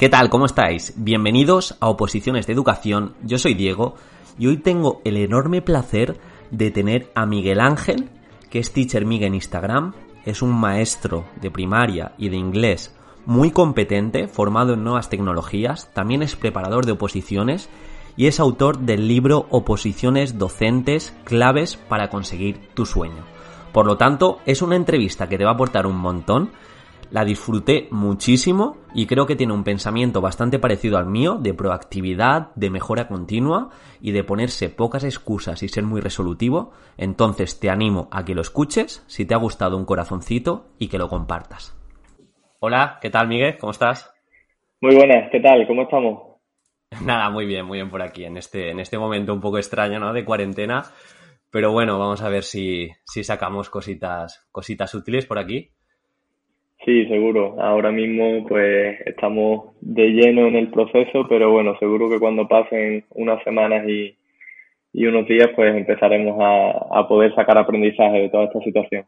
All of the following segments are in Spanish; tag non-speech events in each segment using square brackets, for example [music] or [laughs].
¿Qué tal? ¿Cómo estáis? Bienvenidos a Oposiciones de Educación. Yo soy Diego y hoy tengo el enorme placer de tener a Miguel Ángel, que es Teacher Miguel en Instagram. Es un maestro de primaria y de inglés muy competente, formado en nuevas tecnologías. También es preparador de oposiciones y es autor del libro Oposiciones Docentes, claves para conseguir tu sueño. Por lo tanto, es una entrevista que te va a aportar un montón la disfruté muchísimo y creo que tiene un pensamiento bastante parecido al mío, de proactividad, de mejora continua y de ponerse pocas excusas y ser muy resolutivo. Entonces te animo a que lo escuches, si te ha gustado un corazoncito y que lo compartas. Hola, ¿qué tal Miguel? ¿Cómo estás? Muy buenas, ¿qué tal? ¿Cómo estamos? [laughs] Nada, muy bien, muy bien por aquí, en este, en este momento un poco extraño, ¿no? De cuarentena. Pero bueno, vamos a ver si, si sacamos cositas, cositas útiles por aquí. Sí, seguro. Ahora mismo pues estamos de lleno en el proceso, pero bueno, seguro que cuando pasen unas semanas y, y unos días pues empezaremos a, a, poder sacar aprendizaje de toda esta situación.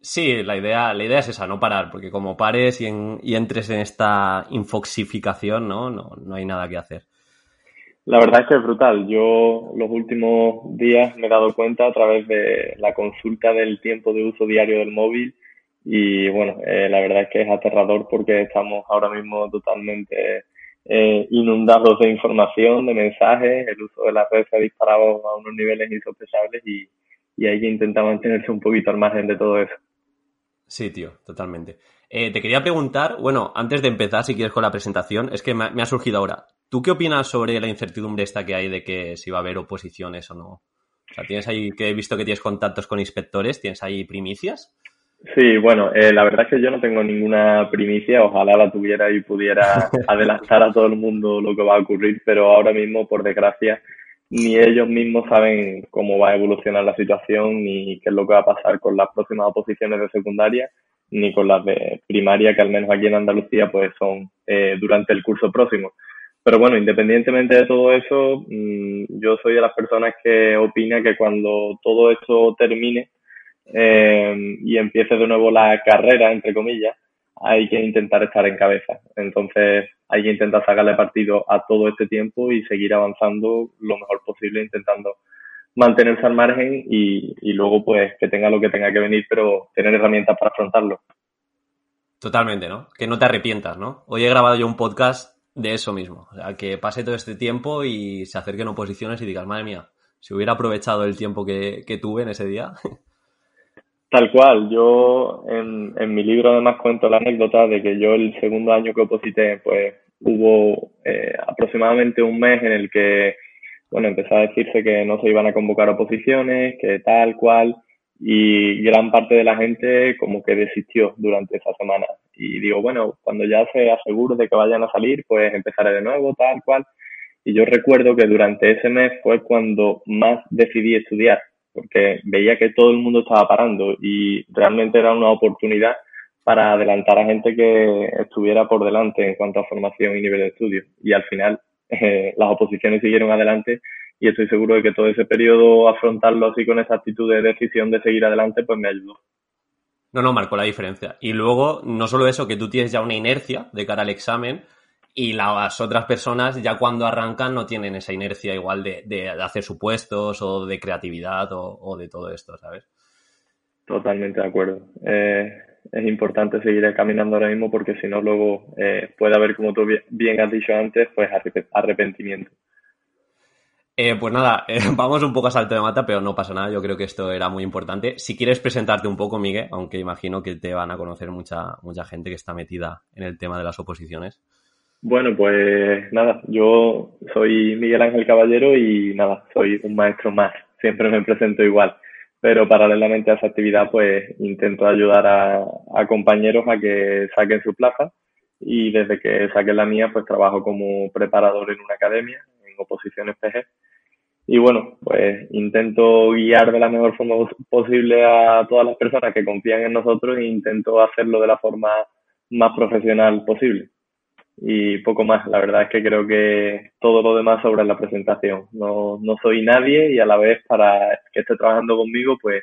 Sí, la idea, la idea es esa, no parar, porque como pares y, en, y entres en esta infoxificación, ¿no? ¿no? No hay nada que hacer. La verdad es que es brutal. Yo los últimos días me he dado cuenta a través de la consulta del tiempo de uso diario del móvil y bueno, eh, la verdad es que es aterrador porque estamos ahora mismo totalmente eh, inundados de información, de mensajes, el uso de las redes se ha disparado a unos niveles insospechables y, y hay que intentar mantenerse un poquito al margen de todo eso. Sí, tío, totalmente. Eh, te quería preguntar, bueno, antes de empezar, si quieres con la presentación, es que me, me ha surgido ahora. ¿Tú qué opinas sobre la incertidumbre esta que hay de que si va a haber oposiciones o no? O sea, tienes ahí, que he visto que tienes contactos con inspectores, ¿tienes ahí primicias? Sí, bueno, eh, la verdad es que yo no tengo ninguna primicia, ojalá la tuviera y pudiera [laughs] adelantar a todo el mundo lo que va a ocurrir, pero ahora mismo, por desgracia, ni ellos mismos saben cómo va a evolucionar la situación, ni qué es lo que va a pasar con las próximas oposiciones de secundaria, ni con las de primaria, que al menos aquí en Andalucía pues son eh, durante el curso próximo. Pero bueno, independientemente de todo eso, mmm, yo soy de las personas que opina que cuando todo esto termine, eh, y empiece de nuevo la carrera, entre comillas, hay que intentar estar en cabeza. Entonces, hay que intentar sacarle partido a todo este tiempo y seguir avanzando lo mejor posible, intentando mantenerse al margen y, y luego, pues, que tenga lo que tenga que venir, pero tener herramientas para afrontarlo. Totalmente, ¿no? Que no te arrepientas, ¿no? Hoy he grabado yo un podcast de eso mismo. O sea, que pase todo este tiempo y se acerquen oposiciones y digas, madre mía, si hubiera aprovechado el tiempo que, que tuve en ese día, Tal cual, yo en, en, mi libro además cuento la anécdota de que yo el segundo año que oposité, pues hubo eh, aproximadamente un mes en el que, bueno, empezó a decirse que no se iban a convocar oposiciones, que tal cual, y gran parte de la gente como que desistió durante esa semana. Y digo, bueno, cuando ya se asegure de que vayan a salir, pues empezaré de nuevo, tal cual. Y yo recuerdo que durante ese mes fue cuando más decidí estudiar porque veía que todo el mundo estaba parando y realmente era una oportunidad para adelantar a gente que estuviera por delante en cuanto a formación y nivel de estudio. Y al final eh, las oposiciones siguieron adelante y estoy seguro de que todo ese periodo afrontarlo así con esa actitud de decisión de seguir adelante pues me ayudó. No, no, marcó la diferencia. Y luego, no solo eso, que tú tienes ya una inercia de cara al examen, y las otras personas ya cuando arrancan no tienen esa inercia igual de, de, hacer supuestos o de creatividad o, o, de todo esto, ¿sabes? Totalmente de acuerdo. Eh, es importante seguir caminando ahora mismo porque si no luego eh, puede haber, como tú bien has dicho antes, pues arrepentimiento. Eh, pues nada, [laughs] eh, vamos un poco a salto de mata, pero no pasa nada. Yo creo que esto era muy importante. Si quieres presentarte un poco, Miguel, aunque imagino que te van a conocer mucha, mucha gente que está metida en el tema de las oposiciones. Bueno, pues nada, yo soy Miguel Ángel Caballero y nada, soy un maestro más. Siempre me presento igual. pero paralelamente a esa actividad pues intento ayudar a, a compañeros a que saquen su plaza y desde que saqué la mía pues trabajo como preparador en una academia, en oposiciones PG. Y bueno, pues intento guiar de la mejor forma posible a todas las personas que confían en nosotros e intento hacerlo de la forma más profesional posible. Y poco más, la verdad es que creo que todo lo demás sobre la presentación. No, no soy nadie y a la vez para que esté trabajando conmigo, pues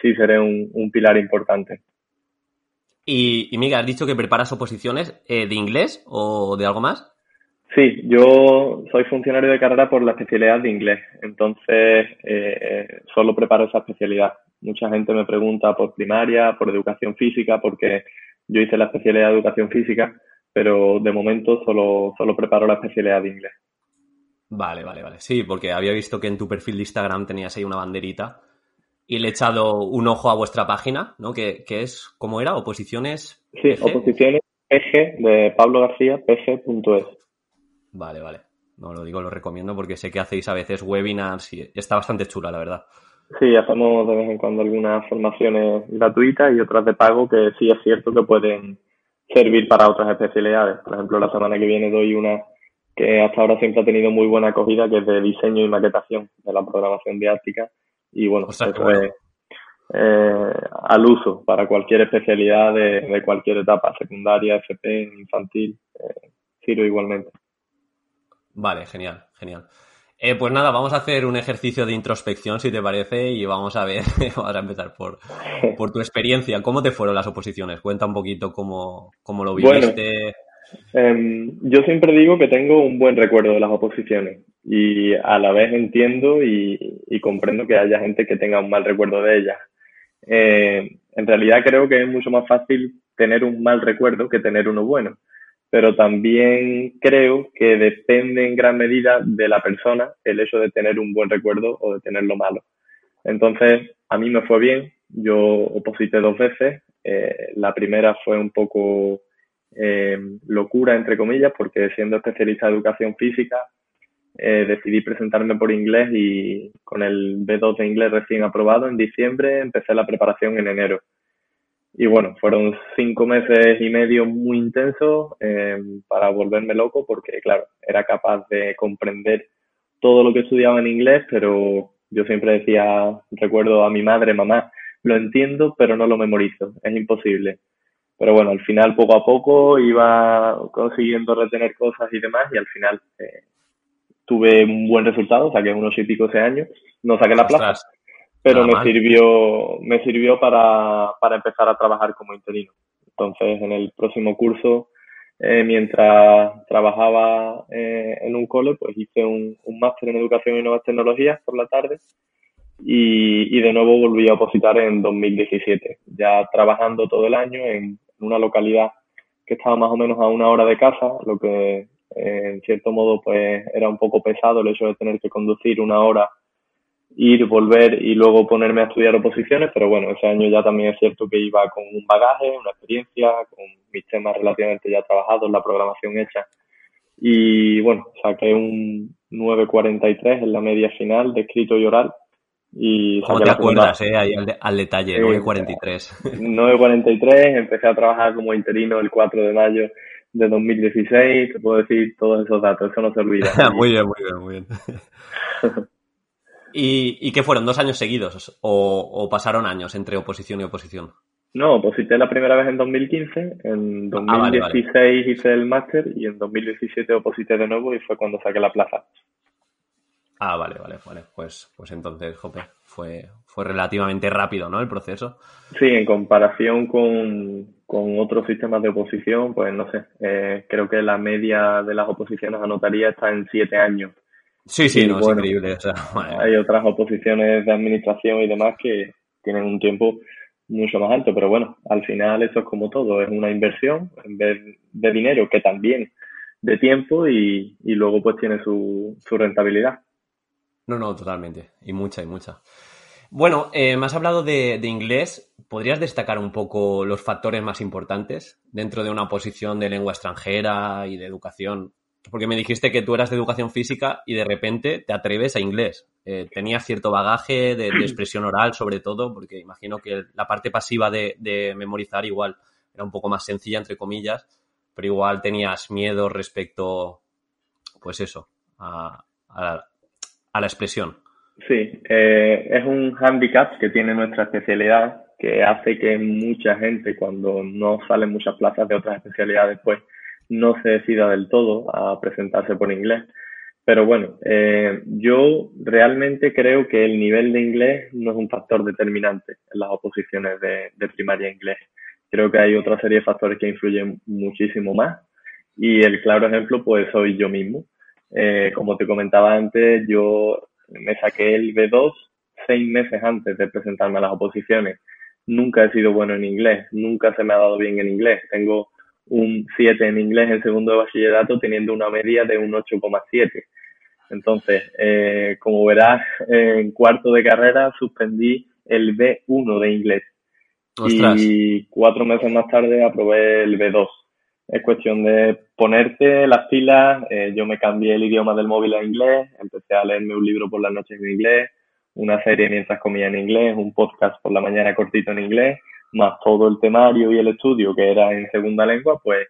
sí seré un, un pilar importante. Y, y Miguel, has dicho que preparas oposiciones eh, de inglés o de algo más? Sí, yo soy funcionario de carrera por la especialidad de inglés, entonces eh, solo preparo esa especialidad. Mucha gente me pregunta por primaria, por educación física, porque yo hice la especialidad de educación física, pero de momento solo, solo preparo la especialidad de inglés. Vale, vale, vale. Sí, porque había visto que en tu perfil de Instagram tenías ahí una banderita y le he echado un ojo a vuestra página, ¿no? Que, que es, ¿cómo era? Oposiciones. Sí, oposiciones PG de Pablo García, pg.es. Vale, vale. No lo digo, lo recomiendo porque sé que hacéis a veces webinars y está bastante chula, la verdad. Sí, hacemos de vez en cuando algunas formaciones gratuitas y otras de pago que sí es cierto que pueden servir para otras especialidades. Por ejemplo, la semana que viene doy una que hasta ahora siempre ha tenido muy buena acogida, que es de diseño y maquetación de la programación didáctica. Y bueno, eso es eh, al uso para cualquier especialidad de, de, cualquier etapa, secundaria, FP, infantil, eh, sirve igualmente. Vale, genial, genial. Eh, pues nada, vamos a hacer un ejercicio de introspección, si te parece, y vamos a ver, [laughs] vamos a empezar por, por tu experiencia. ¿Cómo te fueron las oposiciones? Cuenta un poquito cómo, cómo lo viviste. Bueno, eh, yo siempre digo que tengo un buen recuerdo de las oposiciones y a la vez entiendo y, y comprendo que haya gente que tenga un mal recuerdo de ellas. Eh, en realidad creo que es mucho más fácil tener un mal recuerdo que tener uno bueno pero también creo que depende en gran medida de la persona el hecho de tener un buen recuerdo o de tenerlo malo. Entonces, a mí me fue bien, yo oposité dos veces, eh, la primera fue un poco eh, locura, entre comillas, porque siendo especialista de educación física, eh, decidí presentarme por inglés y con el B2 de inglés recién aprobado en diciembre empecé la preparación en enero. Y bueno, fueron cinco meses y medio muy intensos eh, para volverme loco porque, claro, era capaz de comprender todo lo que estudiaba en inglés, pero yo siempre decía, recuerdo a mi madre, mamá, lo entiendo, pero no lo memorizo, es imposible. Pero bueno, al final, poco a poco, iba consiguiendo retener cosas y demás, y al final eh, tuve un buen resultado, saqué unos y pico ese año, no saqué la plaza, pero me sirvió, me sirvió para, para empezar a trabajar como interino. Entonces, en el próximo curso, eh, mientras trabajaba eh, en un cole, pues hice un, un máster en educación y nuevas tecnologías por la tarde y, y de nuevo volví a opositar en 2017, ya trabajando todo el año en una localidad que estaba más o menos a una hora de casa, lo que eh, en cierto modo pues era un poco pesado el hecho de tener que conducir una hora ir, volver y luego ponerme a estudiar oposiciones, pero bueno, ese año ya también es cierto que iba con un bagaje, una experiencia, con mis temas relativamente ya trabajados, la programación hecha. Y bueno, saqué un 9.43 en la media final de escrito y oral. Y ¿Cómo te acuerdas, eh? Ahí al, al detalle, 9.43. 9.43, [laughs] empecé a trabajar como interino el 4 de mayo de 2016, te puedo decir todos esos datos, eso no se olvida. [laughs] muy bien, muy bien, muy bien. [laughs] ¿Y, ¿Y qué fueron? ¿Dos años seguidos? O, ¿O, pasaron años entre oposición y oposición? No, oposité la primera vez en 2015, en 2016 ah, vale, vale. hice el máster y en 2017 oposité de nuevo y fue cuando saqué la plaza. Ah, vale, vale, vale. Pues, pues entonces, jope, fue, fue relativamente rápido, ¿no? El proceso. Sí, en comparación con, con otros sistemas de oposición, pues no sé, eh, creo que la media de las oposiciones anotaría está en siete años. Sí, sí, no, bueno, es increíble. O sea, [laughs] hay otras oposiciones de administración y demás que tienen un tiempo mucho más alto, pero bueno, al final eso es como todo, es una inversión en vez de dinero que también de tiempo y, y luego pues tiene su, su, rentabilidad. No, no, totalmente, y mucha, y mucha. Bueno, eh, me has hablado de, de, inglés, ¿podrías destacar un poco los factores más importantes dentro de una posición de lengua extranjera y de educación porque me dijiste que tú eras de educación física y de repente te atreves a inglés. Eh, tenías cierto bagaje de, expresión oral, sobre todo, porque imagino que la parte pasiva de, memorizar igual era un poco más sencilla, entre comillas, pero igual tenías miedo respecto, pues eso, a, la expresión. Sí, eh, es un handicap que tiene nuestra especialidad que hace que mucha gente, cuando no salen muchas plazas de otras especialidades, pues no se decida del todo a presentarse por inglés. Pero bueno, eh, yo realmente creo que el nivel de inglés no es un factor determinante en las oposiciones de, primaria inglés. Creo que hay otra serie de factores que influyen muchísimo más y el claro ejemplo pues soy yo mismo. Eh, como te comentaba antes, yo me saqué el B2 seis meses antes de presentarme a las oposiciones. Nunca he sido bueno en inglés, nunca se me ha dado bien en inglés. Tengo un 7 en inglés en segundo de bachillerato teniendo una media de un 8,7. Entonces, eh, como verás, en cuarto de carrera suspendí el B1 de inglés. Y cuatro meses más tarde aprobé el B2. Es cuestión de ponerte las pilas. Eh, yo me cambié el idioma del móvil a inglés, empecé a leerme un libro por las noches en inglés, una serie mientras comía en inglés, un podcast por la mañana cortito en inglés más todo el temario y el estudio que era en segunda lengua, pues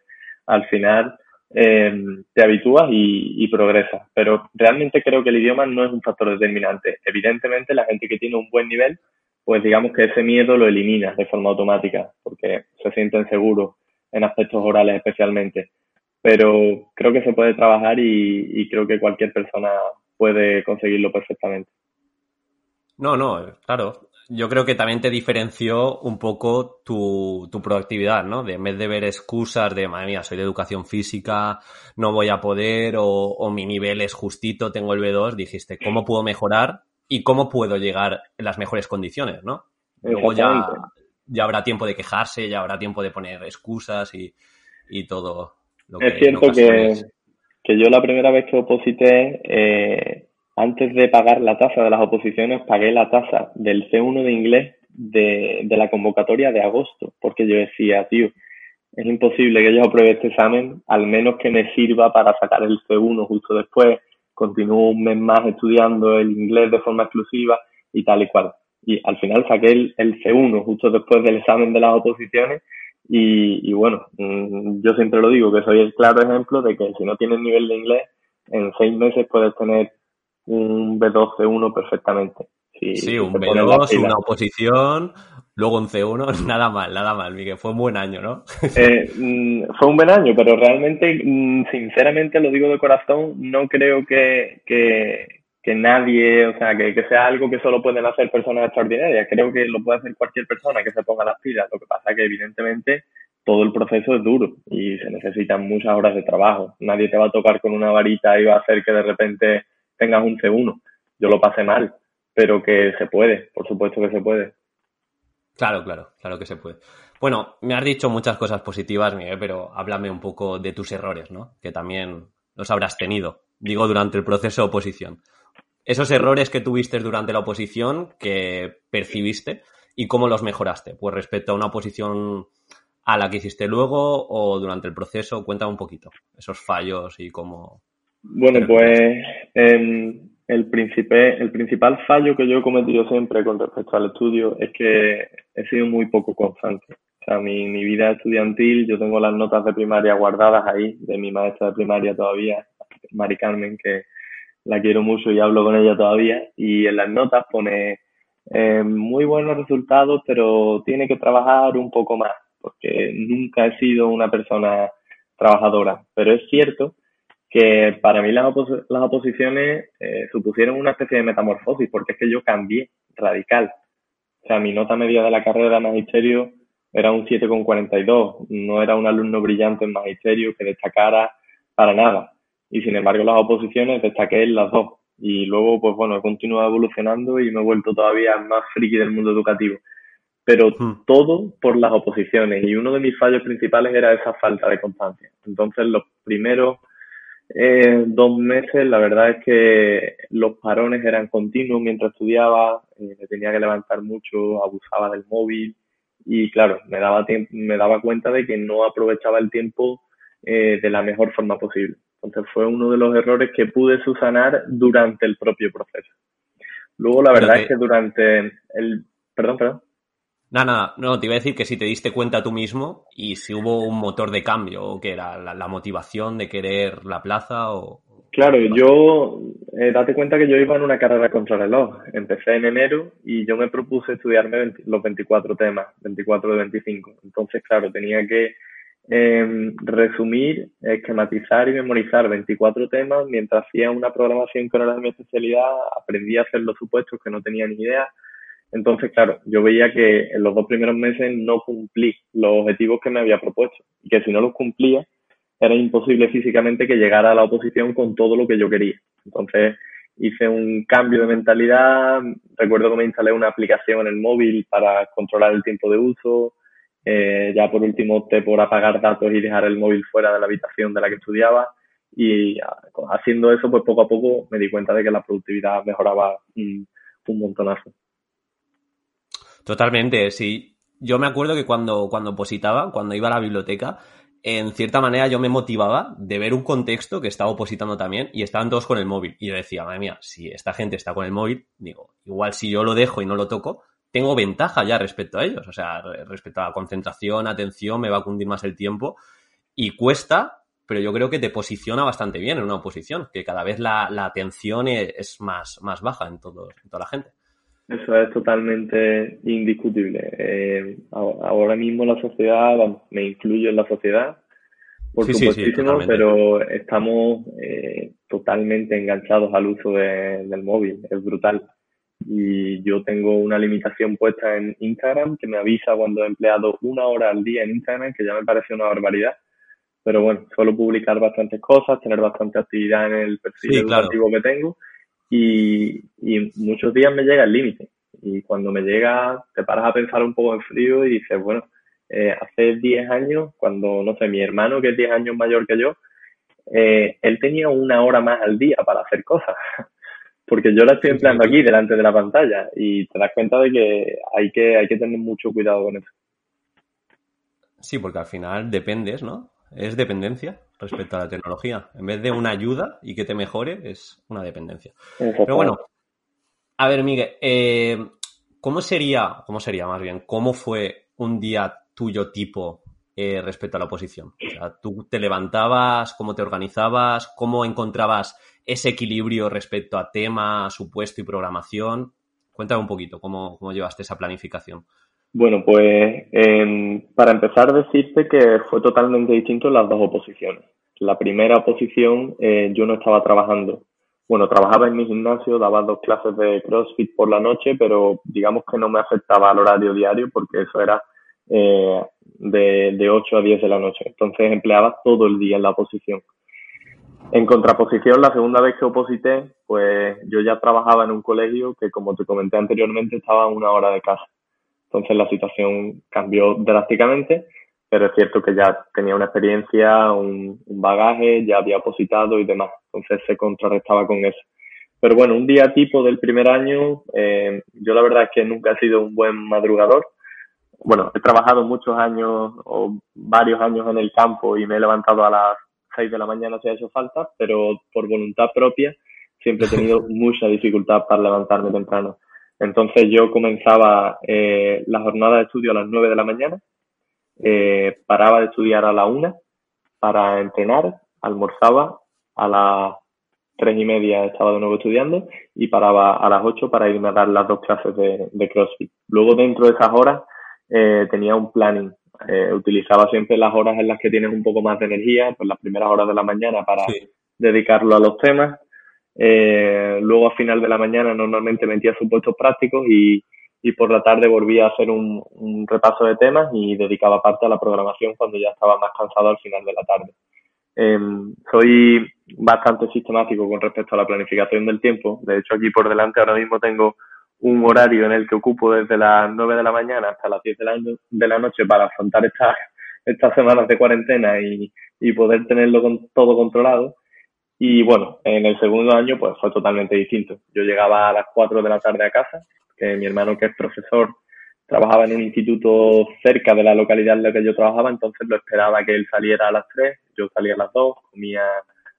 al final eh, te habitúas y, progresas. Pero realmente creo que el idioma no es un factor determinante. Evidentemente la gente que tiene un buen nivel, pues digamos que ese miedo lo elimina de forma automática, porque se sienten seguros en aspectos orales especialmente. Pero creo que se puede trabajar y creo que cualquier persona puede conseguirlo perfectamente. No, no, claro yo creo que también te diferenció un poco tu, tu proactividad, ¿no? De en vez de ver excusas de, madre mía, soy de educación física, no voy a poder, o, o mi nivel es justito, tengo el B2, dijiste, ¿cómo puedo mejorar y cómo puedo llegar en las mejores condiciones, ¿no? Luego ya, ya habrá tiempo de quejarse, ya habrá tiempo de poner excusas y, y todo lo que... Es cierto que, que yo la primera vez que oposité, eh, antes de pagar la tasa de las oposiciones, pagué la tasa del C1 de inglés de, de la convocatoria de agosto, porque yo decía, tío, es imposible que yo apruebe este examen, al menos que me sirva para sacar el C1 justo después, continúo un mes más estudiando el inglés de forma exclusiva y tal y cual. Y al final saqué el, el C1 justo después del examen de las oposiciones y, y bueno, mm, yo siempre lo digo, que soy el claro ejemplo de que si no tienes nivel de inglés, en seis meses puedes tener un B2, C1 perfectamente. sí, un B2, una oposición, luego un C1, [laughs] nada mal, nada mal, Miguel. Fue un buen año, ¿no? [laughs] Eh, mm, fue un buen año, pero realmente, mm, sinceramente, lo digo de corazón, no creo que, que, que nadie, o sea, que, que, sea algo que solo pueden hacer personas extraordinarias. Creo que lo puede hacer cualquier persona que se ponga las pilas. Lo que pasa es que, evidentemente, todo el proceso es duro y se necesitan muchas horas de trabajo. Nadie te va a tocar con una varita y va a hacer que de repente tengas un C1. Yo lo pasé mal, pero que se puede, por supuesto que se puede. Claro, claro, claro que se puede. Bueno, me has dicho muchas cosas positivas, Miguel, pero háblame un poco de tus errores, ¿no? Que también los habrás tenido, digo, durante el proceso de oposición. Esos errores que tuviste durante la oposición, que percibiste, y cómo los mejoraste, pues respecto a una oposición a la que hiciste luego o durante el proceso, cuéntame un poquito esos fallos y cómo, bueno, pues em, el, principal, el principal fallo que yo he cometido siempre con respecto al estudio es que he sido muy poco constante. O sea, mi, mi vida estudiantil, yo tengo las notas de primaria guardadas ahí, de mi maestra de primaria todavía, Mari Carmen, que la quiero mucho y hablo con ella todavía, y en las notas pone eh, muy buenos resultados, pero tiene que trabajar un poco más, porque nunca he sido una persona trabajadora. Pero es cierto que para mí las, las oposiciones eh, supusieron una especie de metamorfosis, porque es que yo cambié radical. O sea, mi nota media de la carrera de magisterio era un 7,42. No era un alumno brillante en magisterio que destacara para nada. Y sin embargo, las oposiciones destaqué en las dos. Y luego, pues bueno, he continuado evolucionando y me he vuelto todavía más friki del mundo educativo. Pero hmm. todo por las oposiciones. Y uno de mis fallos principales era esa falta de constancia. Entonces, los primeros eh, dos meses, la verdad es que los parones eran continuos mientras estudiaba, eh, me tenía que levantar mucho, abusaba del móvil y claro, me daba, me daba cuenta de que no aprovechaba el tiempo eh, de la mejor forma posible. Entonces fue uno de los errores que pude subsanar durante el propio proceso. Luego la verdad es que durante el... Perdón, perdón. Nada, nada, no, te iba a decir que si te diste cuenta tú mismo y si hubo un motor de cambio, o que era la, motivación de querer la plaza o... Claro, yo, eh, date cuenta que yo iba en una carrera contra reloj. Empecé en enero y yo me propuse estudiarme los 24 temas, 24 de 25. Entonces, claro, tenía que em, resumir, esquematizar y memorizar 24 temas mientras hacía una programación que no era de mi especialidad, aprendí a hacer los supuestos que no tenía ni idea entonces, claro, yo veía que en los dos primeros meses no cumplí los objetivos que me había propuesto y que si no los cumplía, era imposible físicamente que llegara a la oposición con todo lo que yo quería. Entonces, hice un cambio de mentalidad. Recuerdo que me instalé una aplicación en el móvil para controlar el tiempo de uso. Eh, ya por último opté por apagar datos y dejar el móvil fuera de la habitación de la que estudiaba. Y ah, haciendo eso, pues poco a poco me di cuenta de que la productividad mejoraba un montonazo. Totalmente, sí. Yo me acuerdo que cuando, cuando opositaba, cuando iba a la biblioteca, en cierta manera yo me motivaba de ver un contexto que estaba opositando también y estaban todos con el móvil. Y yo decía, madre mía, si esta gente está con el móvil, digo, igual si yo lo dejo y no lo toco, tengo ventaja ya respecto a ellos. O sea, respecto a la concentración, atención, me va a cundir más el tiempo. Y cuesta, pero yo creo que te posiciona bastante bien en una oposición, que cada vez la, atención es, más, más baja en, todo, en toda la gente. Eso es totalmente indiscutible. Eh, ahora mismo la sociedad, me incluyo en la sociedad, por supuesto, pero estamos eh, totalmente enganchados al uso del móvil. Es brutal. Y yo tengo una limitación puesta en Instagram que me avisa cuando he empleado una hora al día en Instagram, que ya me parece una barbaridad. Pero bueno, suelo publicar bastantes cosas, tener bastante actividad en el perfil educativo que tengo y, muchos días me llega el límite. Y cuando me llega, te paras a pensar un poco en frío y dices, bueno, eh, hace 10 años, cuando, no sé, mi hermano, que es 10 años mayor que yo, eh, él tenía una hora más al día para hacer cosas. [laughs] Porque yo la estoy empleando aquí, delante de la pantalla, y te das cuenta de que hay que, hay que tener mucho cuidado con eso. Sí, porque al final dependes, ¿no? Es dependencia respecto a la tecnología. En vez de una ayuda y que te mejore, es una dependencia. Pero bueno, a ver, Miguel, eh, ¿cómo sería, cómo sería más bien, cómo fue un día tuyo tipo eh, respecto a la oposición? O sea, tú te levantabas, cómo te organizabas, cómo encontrabas ese equilibrio respecto a tema, supuesto y programación. Cuéntame un poquito cómo, cómo llevaste esa planificación. Bueno, pues em, para empezar decirte que fue totalmente distinto las dos oposiciones. La primera oposición eh, yo no estaba trabajando. Bueno, trabajaba en mi gimnasio, daba dos clases de CrossFit por la noche, pero digamos que no me afectaba al horario diario porque eso era eh, de, de 8 a 10 de la noche. Entonces empleaba todo el día en la oposición. En contraposición, la segunda vez que oposité, pues yo ya trabajaba en un colegio que, como te comenté anteriormente, estaba a una hora de casa. Entonces la situación cambió drásticamente, pero es cierto que ya tenía una experiencia, un, bagaje, ya había opositado y demás. Entonces se contrarrestaba con eso. Pero bueno, un día tipo del primer año, eh, yo la verdad es que nunca he sido un buen madrugador. Bueno, he trabajado muchos años o varios años en el campo y me he levantado a las 6 de la mañana si ha hecho falta, pero por voluntad propia siempre he tenido [laughs] mucha dificultad para levantarme temprano. Entonces yo comenzaba eh, la jornada de estudio a las 9 de la mañana, eh, paraba de estudiar a la 1 para entrenar, almorzaba a las tres y media estaba de nuevo estudiando y paraba a las 8 para irme a dar las dos clases de, CrossFit. Luego dentro de esas horas eh, tenía un planning. Eh, utilizaba siempre las horas en las que tienes un poco más de energía, pues las primeras horas de la mañana para dedicarlo a los temas eh, luego a final de la mañana normalmente metía supuestos prácticos y, y por la tarde volvía a hacer un, repaso de temas y dedicaba parte a la programación cuando ya estaba más cansado al final de la tarde. Eh, soy bastante sistemático con respecto a la planificación del tiempo. De hecho, aquí por delante ahora mismo tengo un horario en el que ocupo desde las 9 de la mañana hasta las 10 de la, de la noche para afrontar estas [laughs] estas semanas de cuarentena y, y poder tenerlo con, todo controlado. Y bueno, en el segundo año pues fue totalmente distinto. Yo llegaba a las 4 de la tarde a casa, que mi hermano que es profesor trabajaba en un instituto cerca de la localidad en la que yo trabajaba, entonces lo esperaba que él saliera a las 3, yo salía a las 2, comía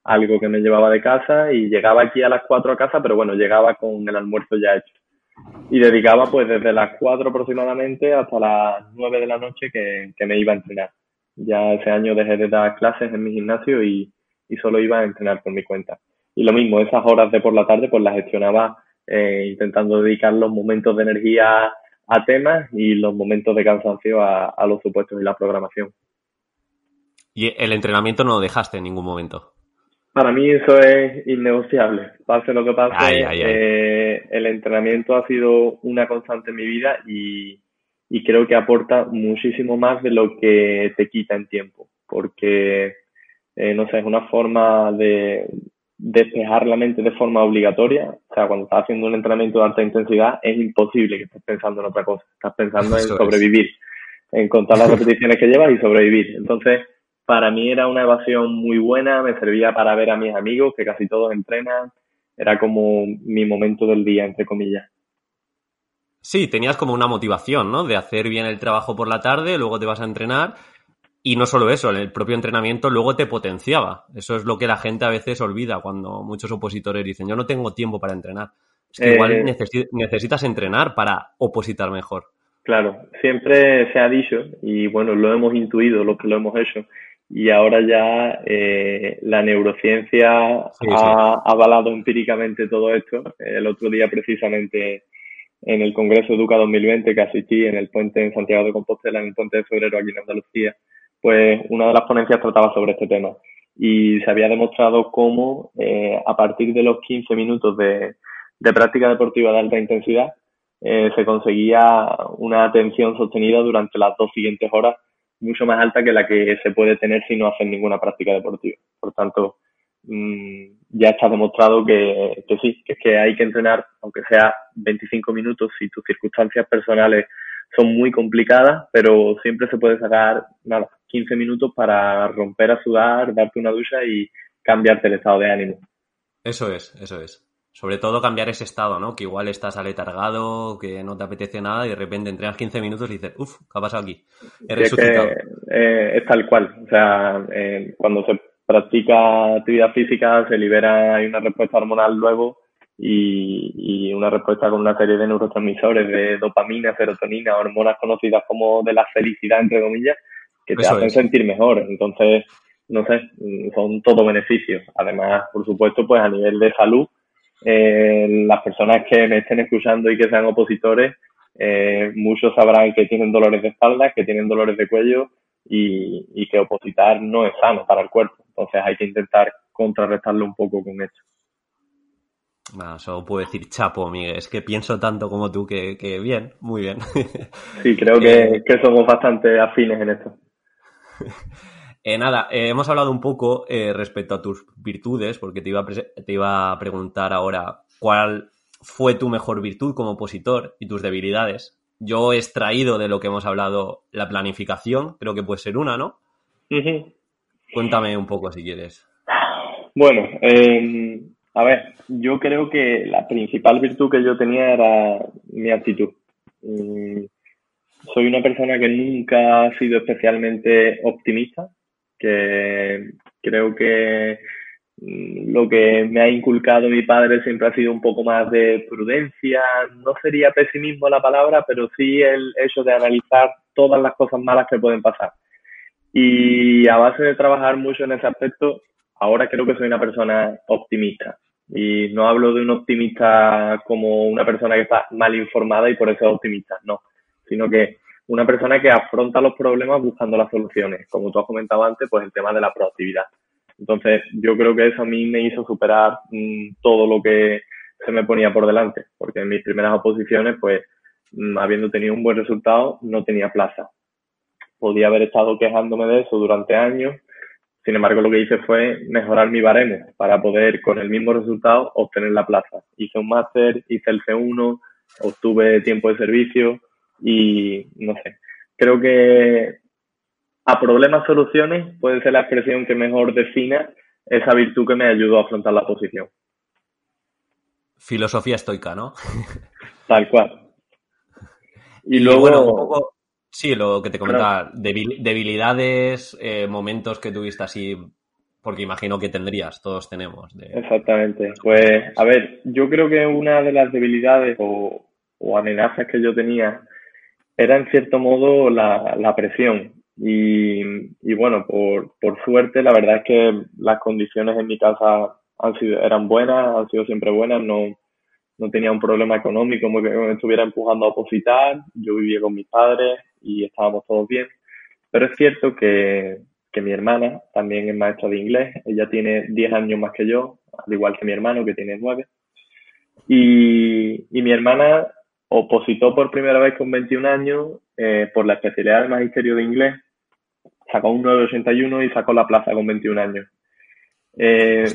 algo que me llevaba de casa y llegaba aquí a las 4 a casa, pero bueno, llegaba con el almuerzo ya hecho. Y dedicaba pues desde las 4 aproximadamente hasta las 9 de la noche que, que me iba a entrenar. Ya ese año dejé de dar clases en mi gimnasio y, y solo iba a entrenar por mi cuenta. Y lo mismo, esas horas de por la tarde pues las gestionaba eh, intentando dedicar los momentos de energía a temas y los momentos de cansancio a, a los supuestos y la programación. ¿Y el entrenamiento no lo dejaste en ningún momento? Para mí eso es innegociable. Pase lo que pase, Eh, el entrenamiento ha sido una constante en mi vida y, y, creo que aporta muchísimo más de lo que te quita en tiempo. Porque, eh, no sé, es una forma de despejar la mente de forma obligatoria. O sea, cuando estás haciendo un entrenamiento de alta intensidad, es imposible que estés pensando en otra cosa. Estás pensando en sobrevivir, en contar las repeticiones que llevas y sobrevivir. Entonces, para mí era una evasión muy buena, me servía para ver a mis amigos, que casi todos entrenan, era como mi momento del día, entre comillas. Sí, tenías como una motivación, ¿no? De hacer bien el trabajo por la tarde, luego te vas a entrenar. Y no solo eso, el propio entrenamiento luego te potenciaba. Eso es lo que la gente a veces olvida cuando muchos opositores dicen, yo no tengo tiempo para entrenar. Es que igual eh, necesitas entrenar para opositar mejor. Claro, siempre se ha dicho, y bueno, lo hemos intuido los que lo hemos hecho, y ahora ya eh, la neurociencia ha avalado empíricamente todo esto. El otro día precisamente en el Congreso Educa 2020 que asistí en el puente en Santiago de Compostela, en el puente de febrero aquí en Andalucía, pues una de las ponencias trataba sobre este tema y se había demostrado cómo eh, a partir de los 15 minutos de, práctica deportiva de alta intensidad eh, se conseguía una atención sostenida durante las dos siguientes horas mucho más alta que la que se puede tener si no haces ninguna práctica deportiva. Por tanto, mmm, ya está demostrado que, que, sí, que que hay que entrenar, aunque sea 25 minutos, si tus circunstancias personales son muy complicadas, pero siempre se puede sacar nada, 15 minutos para romper a sudar, darte una ducha y cambiarte el estado de ánimo. Eso es, eso es. Sobre todo cambiar ese estado, ¿no? Que igual estás aletargado, que no te apetece nada y de repente entrenas 15 minutos y dices, uff, ¿qué ha pasado aquí? He resucitado. Es, eh, es tal cual. O sea, eh, cuando se practica actividad física se libera, hay una respuesta hormonal luego y, y, una respuesta con una serie de neurotransmisores de dopamina, serotonina, hormonas conocidas como de la felicidad, entre comillas, que te Eso hacen es. sentir mejor. Entonces, no sé, son todo beneficios. Además, por supuesto, pues a nivel de salud, eh, las personas que me estén escuchando y que sean opositores, eh, muchos sabrán que tienen dolores de espalda, que tienen dolores de cuello y, y, que opositar no es sano para el cuerpo. Entonces hay que intentar contrarrestarlo un poco con esto. Bueno, solo puedo decir chapo, Miguel. Es que pienso tanto como tú que, que bien, muy bien. Sí, creo [laughs] que, eh, que somos bastante afines en esto. Eh, nada, eh, hemos hablado un poco eh, respecto a tus virtudes, porque te iba, a te iba a preguntar ahora cuál fue tu mejor virtud como opositor y tus debilidades. Yo he extraído de lo que hemos hablado la planificación, creo que puede ser una, ¿no? Uh -huh. Cuéntame un poco si quieres. Bueno, eh, a ver, yo creo que la principal virtud que yo tenía era mi actitud. Mm, soy una persona que nunca ha sido especialmente optimista, que creo que mm, lo que me ha inculcado mi padre siempre ha sido un poco más de prudencia, no sería pesimismo la palabra, pero sí el hecho de analizar todas las cosas malas que pueden pasar. Y a base de trabajar mucho en ese aspecto, ahora creo que soy una persona optimista. Y no hablo de un optimista como una persona que está mal informada y por eso es optimista, no, sino que una persona que afronta los problemas buscando las soluciones. Como tú has comentado antes, pues el tema de la proactividad. Entonces, yo creo que eso a mí me hizo superar mmm, todo lo que se me ponía por delante, porque en mis primeras oposiciones, pues, mmm, habiendo tenido un buen resultado, no tenía plaza. Podía haber estado quejándome de eso durante años, sin embargo, lo que hice fue mejorar mi baremo para poder, con el mismo resultado, obtener la plaza. Hice un máster, hice el C1, obtuve tiempo de servicio, y no sé, creo que a problemas soluciones puede ser la expresión que mejor defina esa virtud que me ayudó a afrontar la posición. Filosofía estoica, ¿no? [laughs] Tal cual. Y, y luego... Bueno, un poco, sí, lo que te comentaba, debil, debilidades, eh, momentos que tuviste así Porque imagino que tendrías, todos tenemos. Exactamente. Pues, a ver, yo creo que una de las debilidades o, amenazas que yo tenía era en cierto modo la, presión. Y, y bueno, por, por, suerte, la verdad es que las condiciones en mi casa han sido, eran buenas, han sido siempre buenas, no, no tenía un problema económico como que me estuviera empujando a opositar, yo vivía con mis padres y estábamos todos bien. Pero es cierto que, que mi hermana también es maestra de inglés, ella tiene 10 años más que yo, al igual que mi hermano que tiene 9. Y, y mi hermana opositó por primera vez con 21 años eh, por la especialidad de magisterio de inglés, sacó un 981 y sacó la plaza con 21 años. Eh,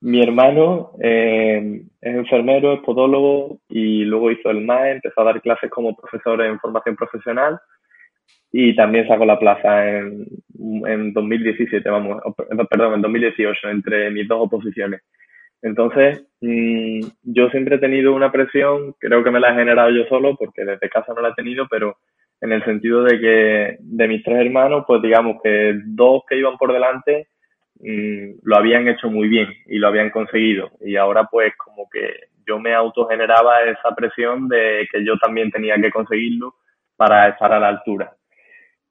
mi hermano eh, es enfermero, es podólogo y luego hizo el MAE, empezó a dar clases como profesor en formación profesional y también sacó la plaza en, en 2017, vamos, perdón, en 2018, entre mis dos oposiciones. Entonces, mm, yo siempre he tenido una presión, creo que me la he generado yo solo, porque desde casa no la he tenido, pero en el sentido de que de mis tres hermanos, pues digamos que dos que iban por delante Mm, lo habían hecho muy bien y lo habían conseguido. Y ahora pues como que yo me autogeneraba esa presión de que yo también tenía que conseguirlo para estar a la altura.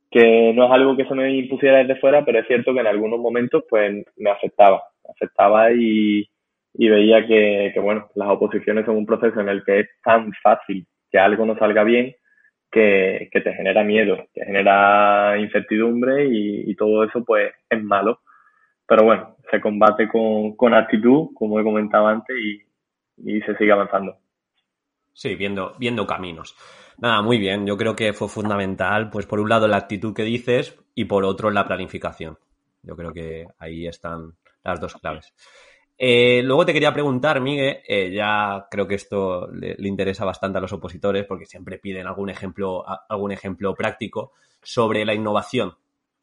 Que no es algo que se me impusiera desde fuera, pero es cierto que en algunos momentos pues me afectaba, afectaba y, y veía que, bueno, las oposiciones son un proceso en el que es tan fácil que algo no salga bien que, que te genera miedo, te genera incertidumbre y, y todo eso pues es malo pero bueno, se combate con, con actitud, como he comentado antes, y, y se sigue avanzando. Sí, viendo, viendo caminos. Nada, muy bien. Yo creo que fue fundamental, pues por un lado la actitud que dices y por otro la planificación. Yo creo que ahí están las dos claves. Eh, luego te quería preguntar, Miguel, eh, ya creo que esto le, le, interesa bastante a los opositores porque siempre piden algún ejemplo, algún ejemplo práctico sobre la innovación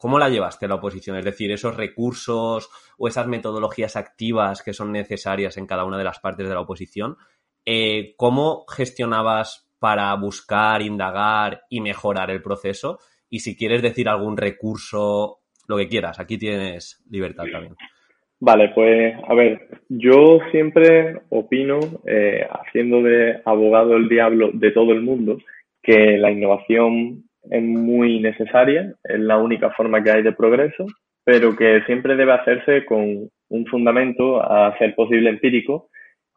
¿Cómo la llevaste la oposición? Es decir, esos recursos o esas metodologías activas que son necesarias en cada una de las partes de la oposición, eh, ¿cómo gestionabas para buscar, indagar y mejorar el proceso? Y si quieres decir algún recurso, lo que quieras, aquí tienes libertad también. Vale, pues a ver, yo siempre opino, eh, haciendo de abogado el diablo de todo el mundo, que la innovación es muy necesaria, es la única forma que hay de progreso, pero que siempre debe hacerse con un fundamento a ser posible empírico